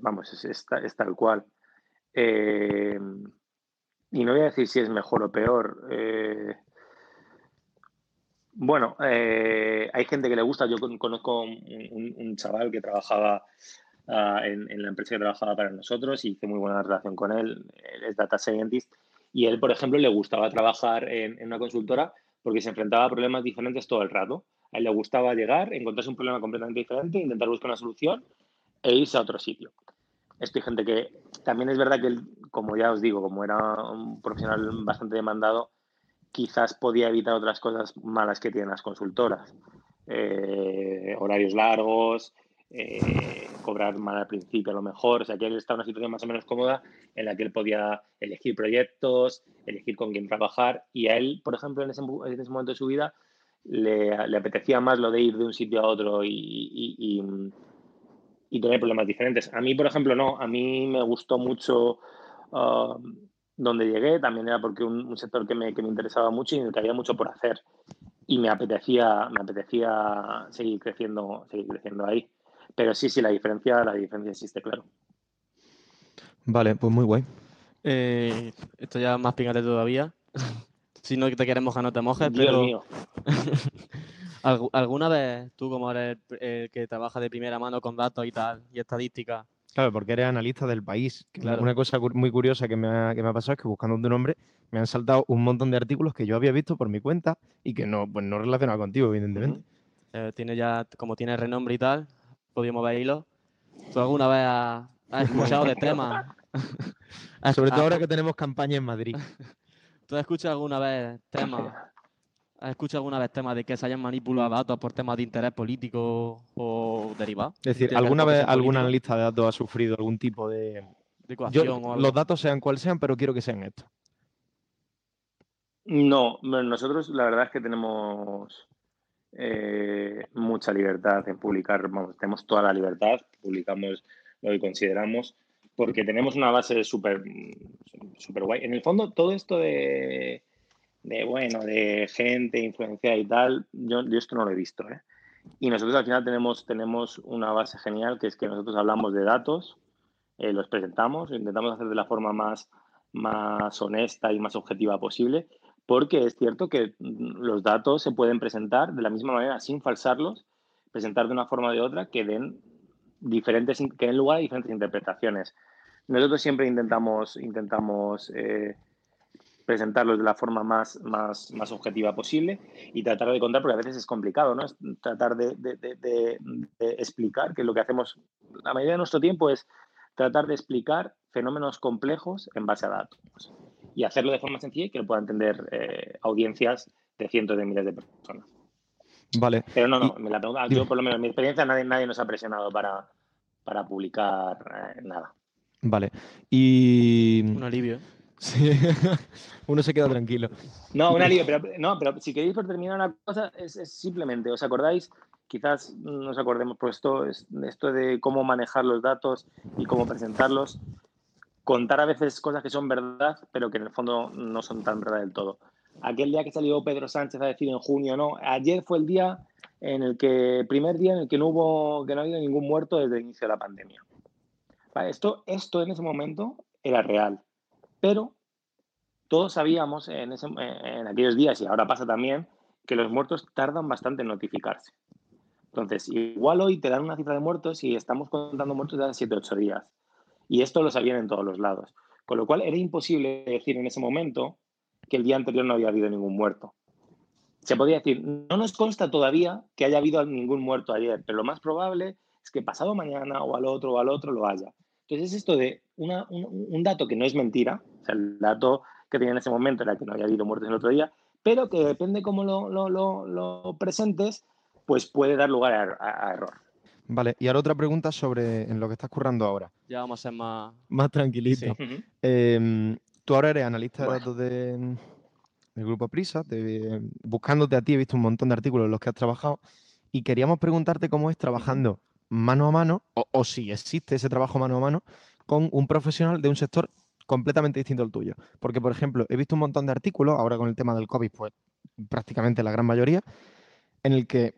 Vamos, es, tal cual. Eh, y no voy a decir si es mejor o peor. Eh, bueno, eh, hay gente que le gusta. Yo conozco un, chaval que trabajaba ah, en, la empresa que trabajaba para nosotros y hice muy buena relación con él. Él es data scientist y él, por ejemplo, le gustaba trabajar en, una consultora porque se enfrentaba a problemas diferentes todo el rato. A él le gustaba llegar, encontrarse un problema completamente diferente, intentar buscar una solución e irse a otro sitio. Esto hay gente que también es verdad que, él, como ya os digo, como era un profesional bastante demandado, quizás podía evitar otras cosas malas que tienen las consultoras. Eh, horarios largos, eh, cobrar mal al principio a lo mejor. O sea, que él está en una situación más o menos cómoda en la que él podía elegir proyectos, elegir con quién trabajar. Y a él, por ejemplo, en ese, momento de su vida, le, apetecía más lo de ir de un sitio a otro y, tener problemas diferentes. A mí, por ejemplo, no. A mí me gustó mucho. Uh, donde llegué también era porque un, sector que me, que me, interesaba mucho y en el que había mucho por hacer. Y me apetecía, me apetecía seguir creciendo, seguir creciendo ahí. Pero sí, sí, la diferencia, la diferencia existe, claro. Vale, pues muy guay. Eh, esto ya más pingate todavía. si no te quieres mojar, no te mojes, Dios pero. Mío. ¿Alguna vez tú, como eres el que trabaja de primera mano con datos y tal, y estadística, Claro, porque eres analista del país. Una cosa muy curiosa que me, ha, que me ha pasado es que buscando tu nombre me han saltado un montón de artículos que yo había visto por mi cuenta y que no, pues no relacionado contigo, evidentemente. Eh, tiene ya, como tiene renombre y tal, podíamos verlo. ¿Tú alguna vez has, escuchado de temas? Sobre todo ahora que tenemos campaña en Madrid. ¿Tú has escuchado alguna vez temas ¿Has escuchado alguna vez temas de que se hayan manipulado datos por temas de interés político o derivado? Es decir, ¿alguna vez algún analista de datos ha sufrido algún tipo de, de Los datos sean cuales sean, pero quiero que sean estos. No, nosotros la verdad es que tenemos eh, mucha libertad en publicar, vamos, tenemos toda la libertad, publicamos lo que consideramos, porque tenemos una base súper super guay. En el fondo, todo esto de de bueno, de gente influenciada y tal, yo, yo esto no lo he visto. ¿eh? Y nosotros al final tenemos, tenemos una base genial, que es que nosotros hablamos de datos, eh, los presentamos, intentamos hacer de la forma más, más honesta y más objetiva posible, porque es cierto que los datos se pueden presentar de la misma manera, sin falsarlos, presentar de una forma o de otra, que den, diferentes, que den lugar a diferentes interpretaciones. Nosotros siempre intentamos, intentamos eh, presentarlos de la forma más, más, más objetiva posible y tratar de contar, porque a veces es complicado, ¿no? Es tratar de, de, de, explicar, que lo que hacemos la mayoría de nuestro tiempo es tratar de explicar fenómenos complejos en base a datos y hacerlo de forma sencilla y que lo puedan entender eh, audiencias de cientos de miles de personas. Vale. Pero no, no, me la pregunta, yo por lo menos en mi experiencia nadie, nadie nos ha presionado para, para publicar eh, nada. Vale. Y... Un alivio. Sí, uno se queda tranquilo. No, un alivio, pero, no, pero si queréis por terminar una cosa, es, simplemente, ¿os acordáis? Quizás nos acordemos, pues esto, esto de cómo manejar los datos y cómo presentarlos, contar a veces cosas que son verdad, pero que en el fondo no son tan verdad del todo. Aquel día que salió Pedro Sánchez a decir en junio, no, ayer fue el día en el que, primer día en el que no hubo, que no había ningún muerto desde el inicio de la pandemia. Esto, esto en ese momento era real pero todos sabíamos en, aquellos días, y ahora pasa también, que los muertos tardan bastante en notificarse. Entonces, igual hoy te dan una cifra de muertos y estamos contando muertos de hace 7 8 días. Y esto lo sabían en todos los lados. Con lo cual era imposible decir en ese momento que el día anterior no había habido ningún muerto. Se podía decir, no nos consta todavía que haya habido ningún muerto ayer, pero lo más probable es que pasado mañana o al otro o al otro lo haya. Entonces es esto de un, dato que no es mentira, o sea, el dato que tenía en ese momento era que no había habido muertes el otro día, pero que depende cómo lo, lo, presentes, pues puede dar lugar a, error. Vale, y ahora otra pregunta sobre en lo que estás currando ahora. Ya vamos a ser más... Más tranquilito. Em, tú ahora eres analista de datos de, del Grupo Prisa, buscándote a ti he visto un montón de artículos en los que has trabajado y queríamos preguntarte cómo es trabajando mano a mano, o, si existe ese trabajo mano a mano, con un profesional de un sector completamente distinto al tuyo. Porque, por ejemplo, he visto un montón de artículos, ahora con el tema del COVID, pues prácticamente la gran mayoría, en el que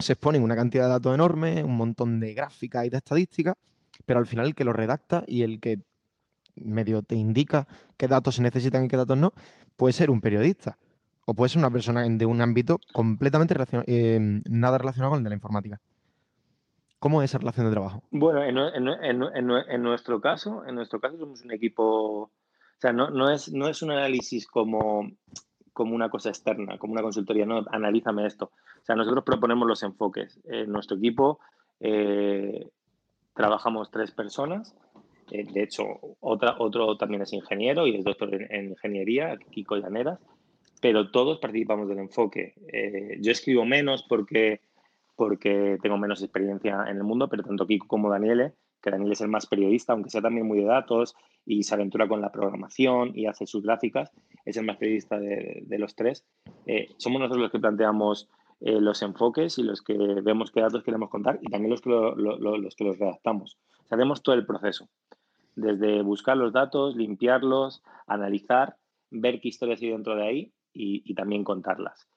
se exponen una cantidad de datos enorme, un montón de gráficas y de estadísticas, pero al final el que lo redacta y el que medio te indica qué datos se necesitan y qué datos no, puede ser un periodista o puede ser una persona de un ámbito completamente eh, nada relacionado con el de la informática. ¿Cómo es esa relación de trabajo? Bueno, en, nuestro caso, en nuestro caso somos un equipo, o sea, no, no, es, no es un análisis como, como una cosa externa, como una consultoría, no, analízame esto. O sea, nosotros proponemos los enfoques. En nuestro equipo eh, trabajamos tres personas, eh, de hecho, otra, otro también es ingeniero y es doctor en, ingeniería, Kiko Llaneras, pero todos participamos del enfoque. Eh, yo escribo menos porque porque tengo menos experiencia en el mundo, pero tanto Kiko como Daniele, que Daniel es el más periodista, aunque sea también muy de datos y se aventura con la programación y hace sus gráficas, es el más periodista de, los tres. Eh, somos nosotros los que planteamos eh, los enfoques y los que vemos qué datos queremos contar y también los que, los, redactamos. Hacemos todo el proceso, desde buscar los datos, limpiarlos, analizar, ver qué historias hay dentro de ahí y también contarlas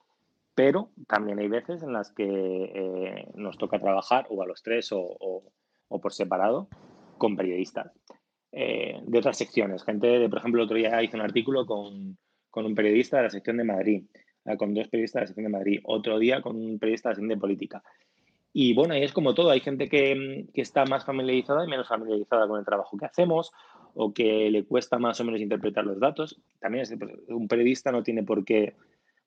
pero también hay veces en las que eh, nos toca trabajar o a los tres o, por separado con periodistas eh, de otras secciones. Gente, de, por ejemplo, otro día hice un artículo con, un periodista de la sección de Madrid, eh, con dos periodistas de la sección de Madrid, otro día con un periodista de la sección de política. Y bueno, ahí es como todo, hay gente que, que, está más familiarizada y menos familiarizada con el trabajo que hacemos o que le cuesta más o menos interpretar los datos. También es, un periodista no tiene por qué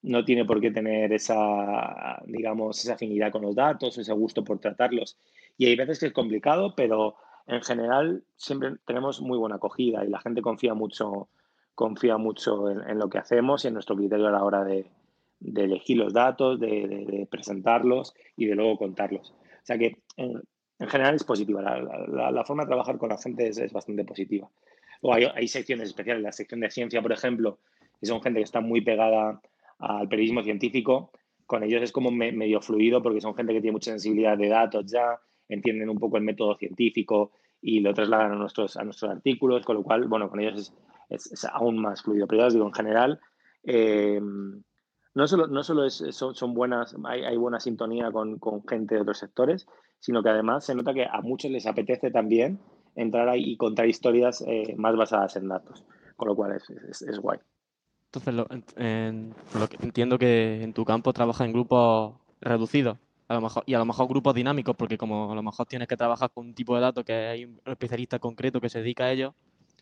no tiene por qué tener esa, digamos, esa afinidad con los datos, ese gusto por tratarlos. Y hay veces que es complicado, pero en general siempre tenemos muy buena acogida y la gente confía mucho, confía mucho en, lo que hacemos y en nuestro criterio a la hora de, elegir los datos, de, presentarlos y de luego contarlos. O sea que en, general es positiva. La, forma de trabajar con la gente es, bastante positiva. Luego hay, secciones especiales, la sección de ciencia, por ejemplo, que son gente que está muy pegada al periodismo científico, con ellos es como medio fluido porque son gente que tiene mucha sensibilidad de datos ya, entienden un poco el método científico y lo trasladan a nuestros, a nuestros artículos, con lo cual, bueno, con ellos es, aún más fluido. Pero ya os digo, en general, eh, no solo, no solo son, buenas, hay, buena sintonía con, gente de otros sectores, sino que además se nota que a muchos les apetece también entrar ahí y contar historias eh, más basadas en datos, con lo cual es guay. Entonces, lo, entiendo que en tu campo trabajas en grupos reducidos a lo mejor, y a lo mejor grupos dinámicos, porque como a lo mejor tienes que trabajar con un tipo de datos que hay un especialista concreto que se dedica a ello.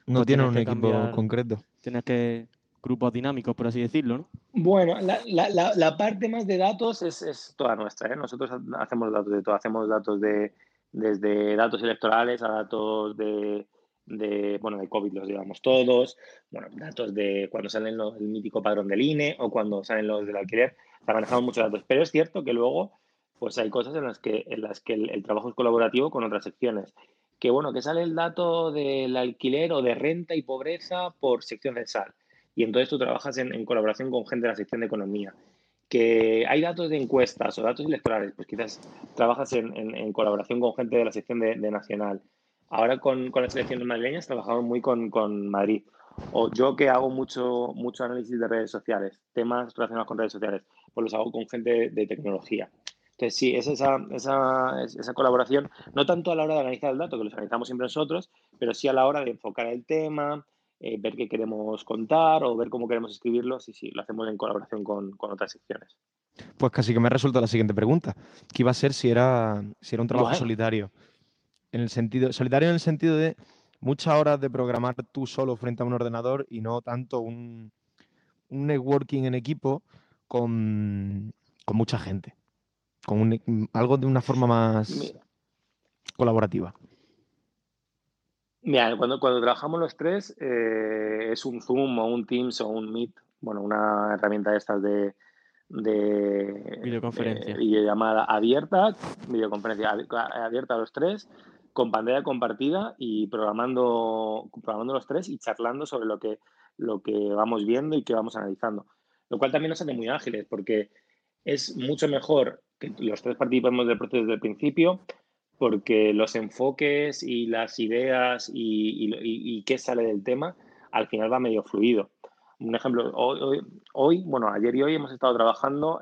No pues tiene un equipo concreto. Tienes que grupos dinámicos, por así decirlo, ¿no? Bueno, la, parte más de datos es, toda nuestra. ¿eh? Nosotros hacemos datos de todo. Hacemos datos de desde datos electorales a datos de de, bueno, de COVID los llevamos todos, bueno, datos de cuando salen los, el mítico padrón del INE o cuando salen los del alquiler, manejamos muchos datos, pero es cierto que luego pues hay cosas en las que, en las que el, trabajo es colaborativo con otras secciones. Que bueno, que sale el dato del alquiler o de renta y pobreza por sección censal. Y entonces tú trabajas en, colaboración con gente de la sección de economía. Que hay datos de encuestas o datos electorales, pues quizás trabajas en, colaboración con gente de la sección de, nacional. Ahora con, con las selecciones madrileñas trabajamos muy con, con, Madrid. O yo que hago mucho, mucho análisis de redes sociales, temas relacionados con redes sociales, pues los hago con gente de, tecnología. Entonces, sí, es esa, esa, esa, colaboración, no tanto a la hora de analizar el dato, que los analizamos siempre nosotros, pero sí a la hora de enfocar el tema, eh, ver qué queremos contar o ver cómo queremos escribirlo. Sí, sí, lo hacemos en colaboración con, con, otras secciones. Pues casi que me ha resuelto la siguiente pregunta, que iba a ser si era, si era un trabajo solitario en el sentido, solitario en el sentido de muchas horas de programar tú solo frente a un ordenador y no tanto un, networking en equipo con, mucha gente, con algo de una forma más colaborativa. Mira, cuando, cuando trabajamos los tres eh, es un Zoom o un Teams o un Meet, bueno, una herramienta de estas de, de videoconferencia. videollamada abierta, videoconferencia abierta a los tres con pantalla compartida y programando, programando los tres y charlando sobre lo que, lo que vamos viendo y que vamos analizando. Lo cual también nos hace muy ágiles porque es mucho mejor los tres participemos del proceso desde el principio porque los enfoques y las ideas y, qué sale del tema al final va medio fluido. Un ejemplo, hoy, hoy, bueno, ayer y hoy hemos estado trabajando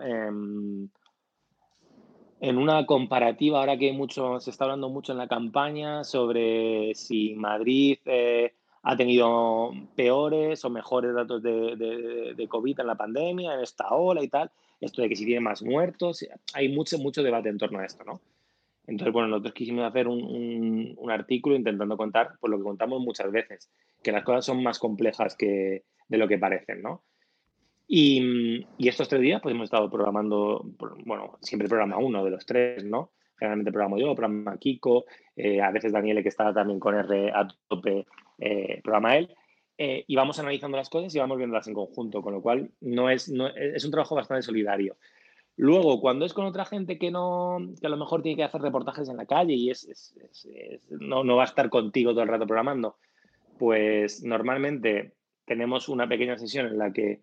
en una comparativa, ahora que mucho, se está hablando mucho en la campaña sobre si Madrid eh, ha tenido peores o mejores datos de, COVID en la pandemia, en esta ola y tal, esto de que si tiene más muertos, hay mucho, mucho debate en torno a esto, ¿no? Entonces, bueno, nosotros quisimos hacer un, un, artículo intentando contar, por lo que contamos muchas veces, que las cosas son más complejas que de lo que parecen, ¿no? Y, y, estos tres días pues hemos estado programando, bueno, siempre programa uno de los tres, ¿no? Generalmente programo yo, programa Kiko, eh, a veces Daniele que está también con R a tope, eh, programa él. Eh, y vamos analizando las cosas y vamos viéndolas en conjunto, con lo cual no es, no, es un trabajo bastante solidario. Luego, cuando es con otra gente que, no, que a lo mejor tiene que hacer reportajes en la calle y es, no, no va a estar contigo todo el rato programando, pues normalmente tenemos una pequeña sesión en la que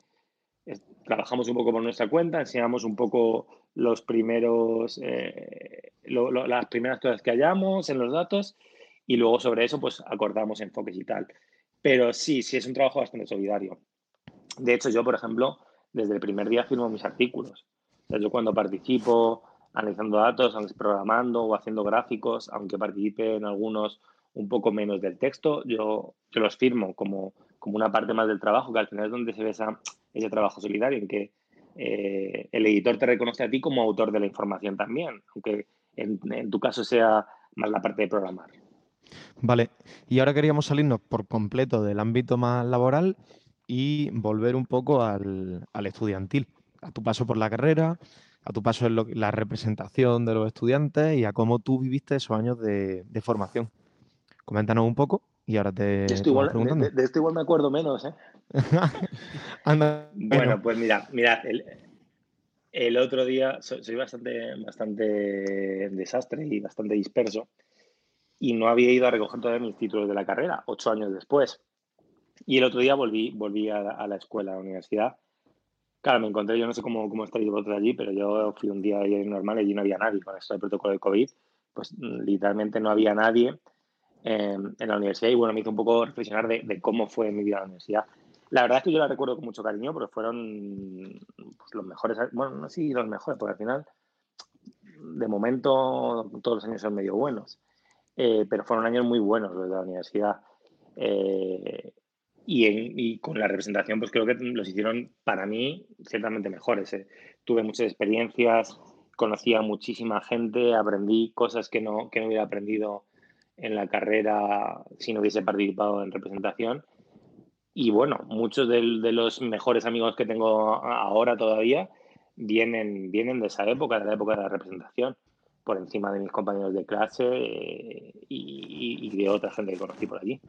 trabajamos un poco por nuestra cuenta, enseñamos un poco los primeros, eh, las primeras cosas que hallamos en los datos y luego sobre eso pues acordamos enfoques y tal. Pero sí, sí es un trabajo bastante solidario. De hecho, yo, por ejemplo, desde el primer día firmo mis artículos. yo cuando participo analizando datos, programando o haciendo gráficos, aunque participe en algunos un poco menos del texto, yo, yo los firmo como, como una parte más del trabajo, que al final es donde se ve esa, ese trabajo solidario, en que eh, el editor te reconoce a ti como autor de la información también, aunque en, tu caso sea más la parte de programar. Vale, y ahora queríamos salirnos por completo del ámbito más laboral y volver un poco al, estudiantil, a tu paso por la carrera, a tu paso en la representación de los estudiantes y a cómo tú viviste esos años de formación. Coméntanos un poco y ahora te. De esto, igual, de, esto igual me acuerdo menos, ¿eh? bueno, pues mira, mirad, el, otro día soy, bastante, bastante desastre y bastante disperso y no había ido a recoger todavía mis títulos de la carrera, ocho años después. Y el otro día volví, volví a, la escuela, a la universidad. Claro, me encontré, yo no sé cómo, cómo estaréis vosotros allí, pero yo fui un día normal y allí no había nadie. Con esto del protocolo de COVID, pues literalmente no había nadie en la universidad y bueno, me hizo un poco reflexionar de, cómo fue mi vida en la universidad. La verdad es que yo la recuerdo con mucho cariño porque fueron pues, los mejores, bueno, no sé los mejores, porque al final, de momento, todos los años son medio buenos, eh, pero fueron años muy buenos los de la universidad. Eh, y, con la representación, pues creo que los hicieron para mí ciertamente mejores. Eh. Tuve muchas experiencias, conocí a muchísima gente, aprendí cosas que no, que no hubiera aprendido en la carrera si no hubiese participado en representación. Y bueno, muchos de, los mejores amigos que tengo ahora todavía vienen, vienen de esa época, de la época de la representación, por encima de mis compañeros de clase eh, y, de otra gente que conocí por allí.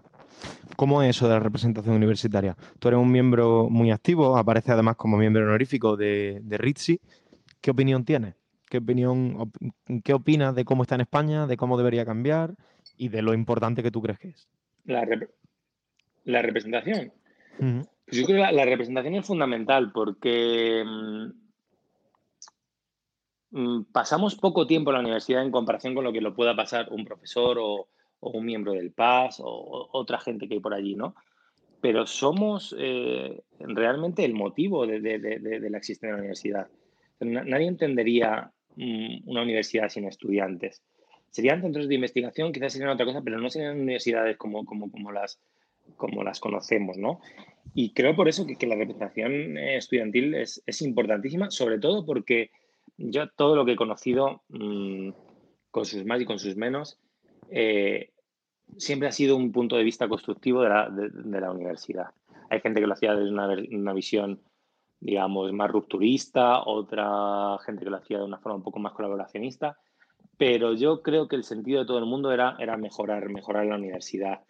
¿Cómo es eso de la representación universitaria? Tú eres un miembro muy activo, aparece además como miembro honorífico de, de RITSI. ¿Qué opinión tienes? ¿Qué opinión, qué opinas de cómo está en España, de cómo debería cambiar? y de lo importante que tú crees que es. La, la representación. Pues yo creo que la, representación es fundamental porque mm, pasamos poco tiempo en la universidad en comparación con lo que lo pueda pasar un profesor o, un miembro del PAS o, otra gente que hay por allí, ¿no? Pero somos eh, realmente el motivo de, la existencia de la universidad. Nadie entendería mm, una universidad sin estudiantes serían centros de investigación, quizás serían otra cosa, pero no serían universidades como, las, conocemos, ¿no? Y creo por eso que, la representación estudiantil es, es, importantísima, sobre todo porque yo todo lo que he conocido, mm, con sus más y con sus menos, eh, siempre ha sido un punto de vista constructivo de la, de, la universidad. Hay gente que lo hacía desde una, una, visión, digamos, más rupturista, otra gente que lo hacía de una forma un poco más colaboracionista pero yo creo que el sentido de todo el mundo era, era mejorar, mejorar la universidad.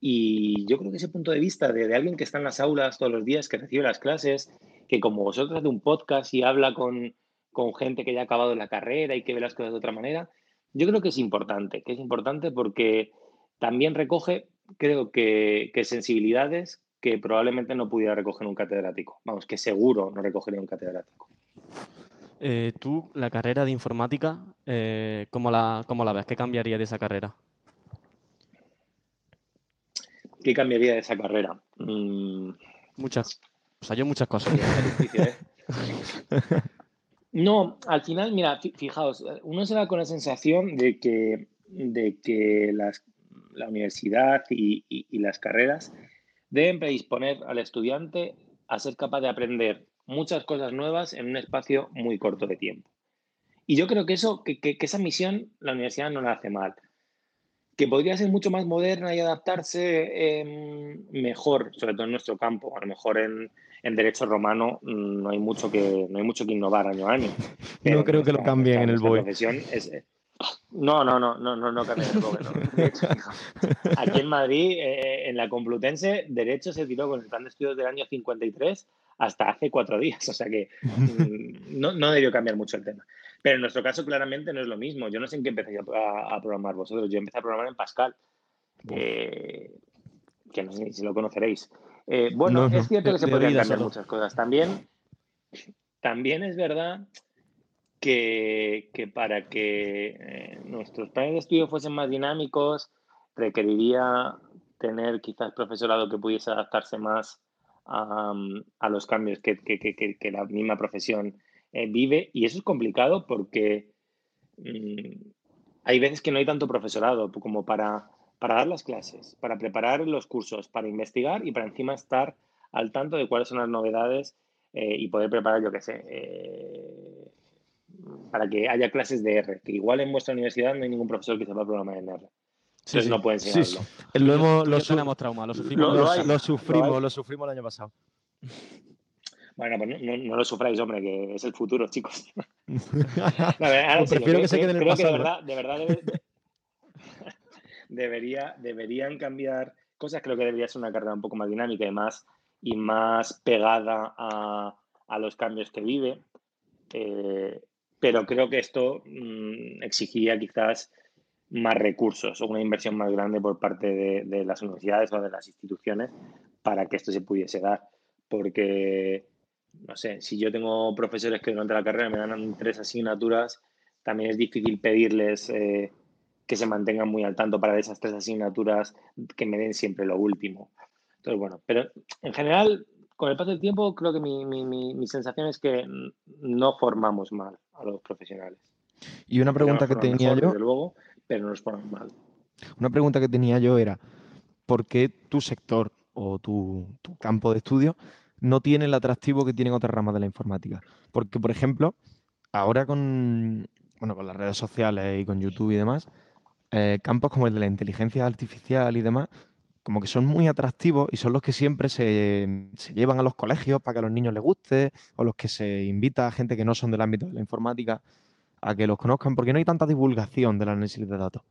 Y yo creo que ese punto de vista de, alguien que está en las aulas todos los días, que recibe las clases, que como vosotros hace un podcast y habla con, con gente que ya ha acabado la carrera y que ve las cosas de otra manera, yo creo que es importante, que es importante porque también recoge, creo que, que sensibilidades que probablemente no pudiera recoger un catedrático. Vamos, que seguro no recogería un catedrático. Eh, tú, la carrera de informática, eh, ¿cómo, la, la ves? ¿Qué cambiaría de esa carrera? ¿Qué cambiaría de esa carrera? Mm. Muchas. O sea, yo muchas cosas. ¿eh? No, al final, mira, fijaos, uno se da con la sensación de que, de que las, la universidad y, y, las carreras deben predisponer al estudiante a ser capaz de aprender muchas cosas nuevas en un espacio muy corto de tiempo. Y yo creo que eso, que, que, esa misión la universidad no la hace mal. Que podría ser mucho más moderna y adaptarse em, mejor, sobre todo en nuestro campo. A lo mejor en, en derecho romano mm, no hay mucho que no hay mucho que innovar año a año. no creo que lo cambien en el BOE. no, no, no, no, no, no cambien el BOE. aquí en Madrid, eh, en la Complutense, derecho se tiró con el plan de estudios del año 53 hasta hace cuatro días. O sea que mm, no, no debió cambiar mucho el tema. Pero en nuestro caso, claramente no es lo mismo. Yo no sé en qué empecé a, programar vosotros. Yo empecé a programar en Pascal, eh, que no sé si lo conoceréis. Eh, bueno, es cierto que se podrían cambiar muchas cosas. También, también es verdad que, para que eh, nuestros planes de estudio fuesen más dinámicos, requeriría tener quizás profesorado que pudiese adaptarse más a, los cambios que, la misma profesión eh, vive. Y eso es complicado porque mm, hay veces que no hay tanto profesorado como para para dar las clases, para preparar los cursos, para investigar y para encima estar al tanto de cuáles son las novedades eh, y poder preparar, yo qué sé, eh, para que haya clases de R, que igual en vuestra universidad no hay ningún profesor que sepa programar en R. Entonces no puede enseñarlo. Lo, hemos, lo, trauma, lo sufrimos, lo, sufrimos, lo, sufrimos el año pasado. Bueno, pues no, lo sufráis, hombre, que es el futuro, chicos. Pues prefiero que se quede en el pasado. de verdad, de verdad debería, deberían cambiar cosas. Creo que debería ser una carrera un poco más dinámica y más, y más pegada a, los cambios que vive. Eh, pero creo que esto mm, exigiría quizás más recursos o una inversión más grande por parte de, las universidades o de las instituciones para que esto se pudiese dar. Porque, no sé, si yo tengo profesores que durante la carrera me dan tres asignaturas, también es difícil pedirles eh, que se mantengan muy al tanto para esas tres asignaturas que me den siempre lo último. Entonces, bueno, pero en general, con el paso del tiempo, creo que mi, mi, mi, sensación es que no formamos mal a los profesionales. Y una pregunta que tenía yo. Desde luego, pero no nos formamos mal. Una pregunta que tenía yo era: ¿por qué tu sector o tu, tu campo de estudio no tiene el atractivo que tienen otras ramas de la informática? Porque, por ejemplo, ahora con, bueno, con las redes sociales y con YouTube y demás, eh, campos como el de la inteligencia artificial y demás, como que son muy atractivos y son los que siempre se, llevan a los colegios para que a los niños les guste, o los que se invita a gente que no son del ámbito de la informática a que los conozcan, porque no hay tanta divulgación del análisis de datos.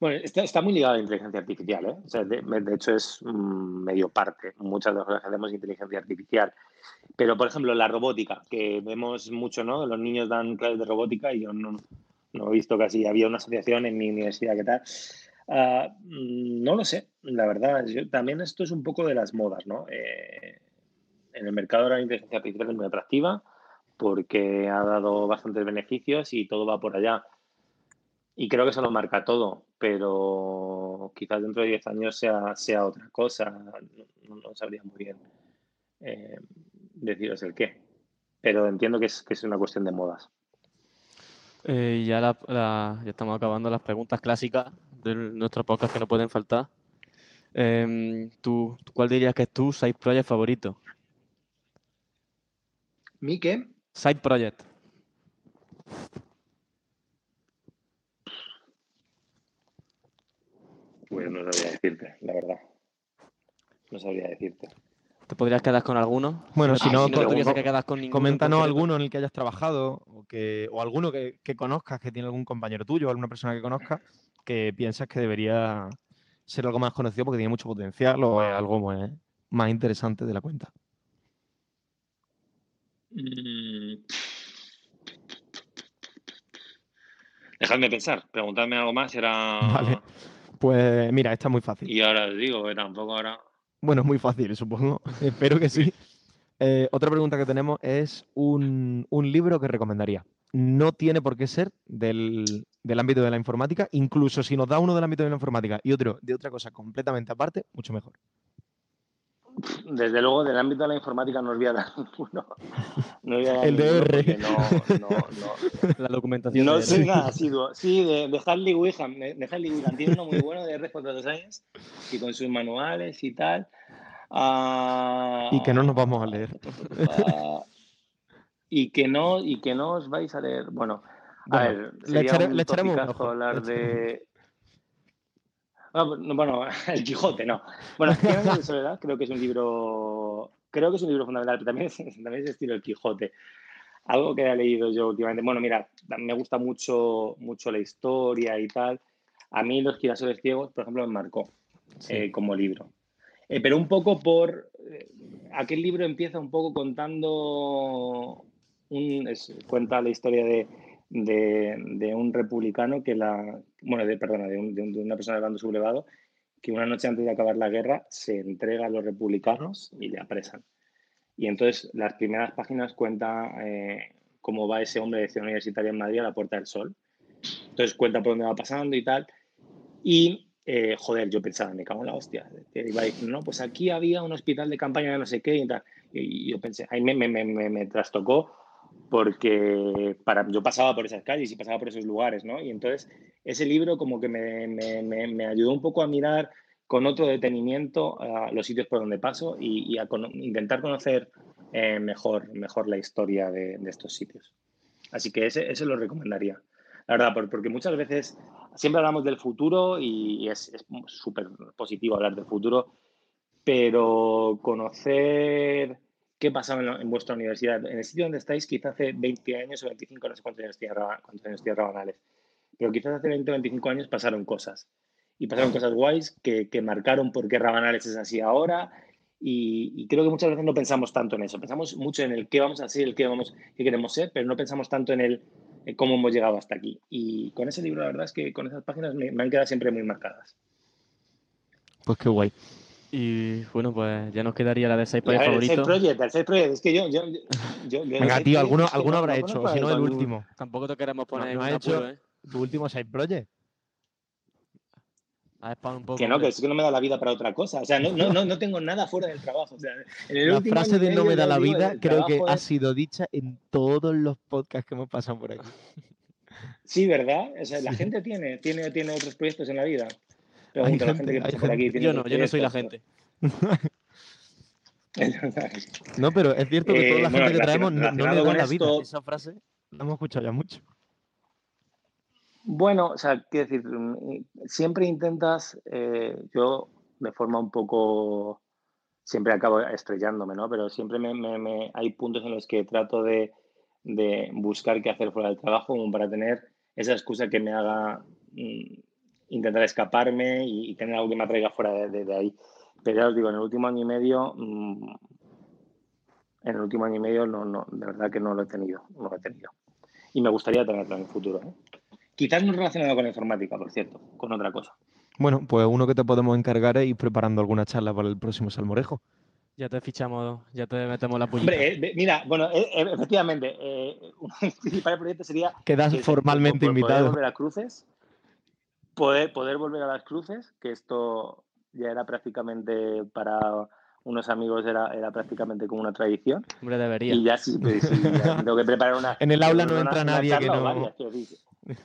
Bueno, está, muy ligado a la inteligencia artificial, ¿eh? de, hecho es medio parte, muchas de las cosas que hacemos inteligencia artificial. Pero, por ejemplo, la robótica, que vemos mucho, ¿no? Los niños dan clases de robótica y yo no, no he visto casi, había una asociación en mi universidad, ¿qué tal? Ah, mm, no lo sé, la verdad. también esto es un poco de las modas, ¿no? Eh, en el mercado de la inteligencia artificial es muy atractiva porque ha dado bastantes beneficios y todo va por allá. Y creo que eso lo marca todo, pero quizás dentro de 10 años sea, sea otra cosa. No, sabría muy bien eh, deciros el qué. Pero entiendo que es, que es una cuestión de modas. Eh, ya, ya estamos acabando las preguntas clásicas de nuestro podcast que no pueden faltar. Em, ¿tú, ¿Cuál dirías que es tu side project favorito? ¿Mi qué? Side project. Pues no sabría decirte, la verdad. No sabría decirte. ¿Te podrías quedar con alguno? Bueno, si, no, coméntanos alguno en el que hayas trabajado o, que, o alguno que, conozcas, que tiene algún compañero tuyo o alguna persona que conozcas, que piensas que debería ser algo más conocido porque tiene mucho potencial o es algo más, interesante de la cuenta. Mm. Dejadme pensar, preguntadme algo más, era. Vale. Pues mira, está muy fácil. Y ahora os digo que tampoco ahora. Bueno, es muy fácil, supongo. Espero que sí. Eh, otra pregunta que tenemos es un, libro que recomendaría. No tiene por qué ser del, ámbito de la informática, incluso si nos da uno del ámbito de la informática y otro de otra cosa completamente aparte, mucho mejor. Desde luego, del ámbito de la informática no os voy a dar ninguno. No voy a dar El DR. No, no, no. La documentación. No soy nada asiduo. Sí, de, de Harley Wickham. De Harley Wickham. Tiene uno muy bueno de R por dos años y con sus manuales y tal. Ah, Y que no nos vamos a leer. ah, y que no y que no os vais a leer. Bueno, a ver, le sería echaré- un le echaremos hablar de. Ah, no, Bueno, el Quijote, no. Bueno, de soledad creo que es un libro, creo que es un libro fundamental, pero también es, también es estilo el Quijote. Algo que he leído yo últimamente. Bueno, mira, me gusta mucho, mucho la historia y tal. A mí Los girasoles ciegos, por ejemplo, me marcó Sí. eh, como libro. Eh, pero un poco por... eh, aquel libro empieza un poco contando... Un, es- cuenta la historia de, de, de un republicano que la... Bueno, de, perdona, de, un- de un- de una persona de bando sublevado que una noche antes de acabar la guerra se entrega a los republicanos y le apresan. Y entonces las primeras páginas cuenta eh, cómo va ese hombre de Ciudad Universitaria en Madrid a la Puerta del Sol. Entonces cuenta por dónde va pasando y tal. Y, eh, joder, yo pensaba, me cago en la hostia. Iba diciendo, no, pues aquí había un hospital de campaña de no sé qué y tal. Y yo pensé, ahí me, me, me, me- me trastocó porque para, yo pasaba por esas calles y pasaba por esos lugares, ¿no? Y entonces ese libro como que me, me, me, me ayudó un poco a mirar con otro detenimiento a los sitios por donde paso y, y a cono- intentar conocer eh, mejor, mejor la historia de, de estos sitios. Así que ese, ese lo recomendaría. La verdad, por- porque muchas veces siempre hablamos del futuro y es súper positivo hablar del futuro, pero conocer qué pasaba en, la- en vuestra universidad, en el sitio donde estáis, quizá hace 20 años o 25, no sé cuántos años tiene, Raba- cuántos años pero quizás hace 20 o 25 años pasaron cosas. Y pasaron cosas guays que, que marcaron por qué Rabanales es así ahora. Y, y creo que muchas veces no pensamos tanto en eso. Pensamos mucho en el qué vamos a ser, el qué, vamos, qué queremos ser, pero no pensamos tanto en el en cómo hemos llegado hasta aquí. Y con ese libro, la verdad es que con esas páginas me, me han quedado siempre muy marcadas. Pues qué guay. Y bueno, pues ya nos quedaría la de seis Y a países ver, el. Project, el Side Project, es que yo... yo, yo- yo- Venga, tío, alguno, Project que no- habrá no hecho, si no el último. Tampoco te queremos poner no en ha un hecho- apuro, ¿eh? Tu último side project. Has spam un poco. Que no, que hombre. es que no me da la vida para otra cosa. O sea, no, no, no, no tengo nada fuera del trabajo. O sea, en el La último frase de no me da la vida creo que ha sido dicha en todos los podcasts que hemos pasado por aquí. Sí, ¿verdad? O sea, la gente tiene, tiene, tiene otros proyectos en la vida. Hay Pregunto a la gente- gente que hay pasa por aquí. gente- tiene Yo no, yo no soy la gente. No, pero es cierto que Eh, toda la bueno, gente que traemos no, no le da con la vida. esto- Esa frase la hemos escuchado ya mucho. Bueno, o sea, quiero decir, mm, siempre intentas, eh, yo de forma un poco, siempre acabo estrellándome, ¿no? Pero siempre me, me- me- hay puntos en los que trato de, de buscar qué hacer fuera del trabajo como para tener esa excusa que me haga mm, intentar escaparme y, y tener algo que me atraiga fuera de, de- de ahí. Pero ya os digo, en el último año y medio, mm, en el último año y medio, no, no, de verdad que no lo he tenido, no lo he tenido. Y me gustaría tenerlo en el futuro, ¿eh? Quizás no relacionado con la informática, por cierto, con otra cosa. Bueno, pues uno que te podemos encargar es ir preparando alguna charla para el próximo Salmorejo. Ya te fichamos, ya te metemos la. Hombre, eh, mira, bueno, eh, eh, efectivamente, eh, uno de mis principales proyectos sería Quedas formalmente invitado. volver a cruces, poder, poder volver a las cruces, que esto ya era prácticamente para unos amigos, era, era prácticamente como una tradición. Hombre, debería. Y ya sí, pues, sí, ya tengo que preparar una. En el aula una- no entra una nadie que no- varias.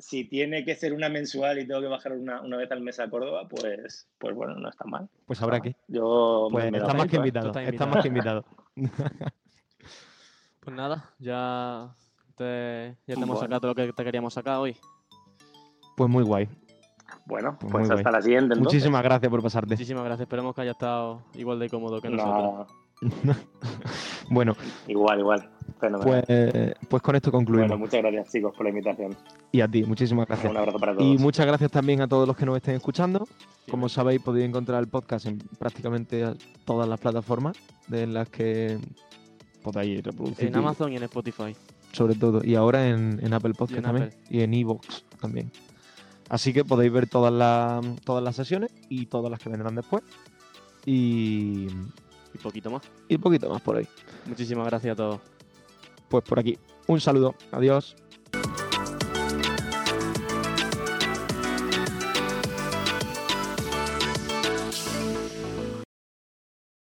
Si tiene que ser una mensual y tengo que bajar una, una vez al mes a Córdoba, pues, pues bueno, no está mal. Pues habrá que. Yo me- Pues me está más que ¿eh? invitado. Está más que invitado. Pues nada, ya te, ya te hemos sacado todo lo que te queríamos sacar hoy. Pues muy guay. Bueno, Pues pues hasta guay. la siguiente. entonces. Muchísimas gracias por pasarte. Muchísimas gracias. Esperemos que haya estado igual de cómodo que nosotros. No, Bueno, igual, igual. Fenomenal. pues, pues con esto concluimos. bueno, muchas gracias, chicos, por la invitación. Y a ti, muchísimas gracias. Un abrazo para todos. Y muchas gracias también a todos los que nos estén escuchando. Como sabéis, podéis encontrar el podcast en prácticamente todas las plataformas de las que podáis reproducir. En Amazon y en Spotify. Sobre todo. Y ahora en, en Apple Podcast en también. Apple. Y en Evox también. Así que podéis ver todas las, todas las sesiones y todas las que vendrán después. Y, Y poquito más. y poquito más por ahí. Muchísimas gracias a todos. Pues por aquí. Un saludo. Adiós.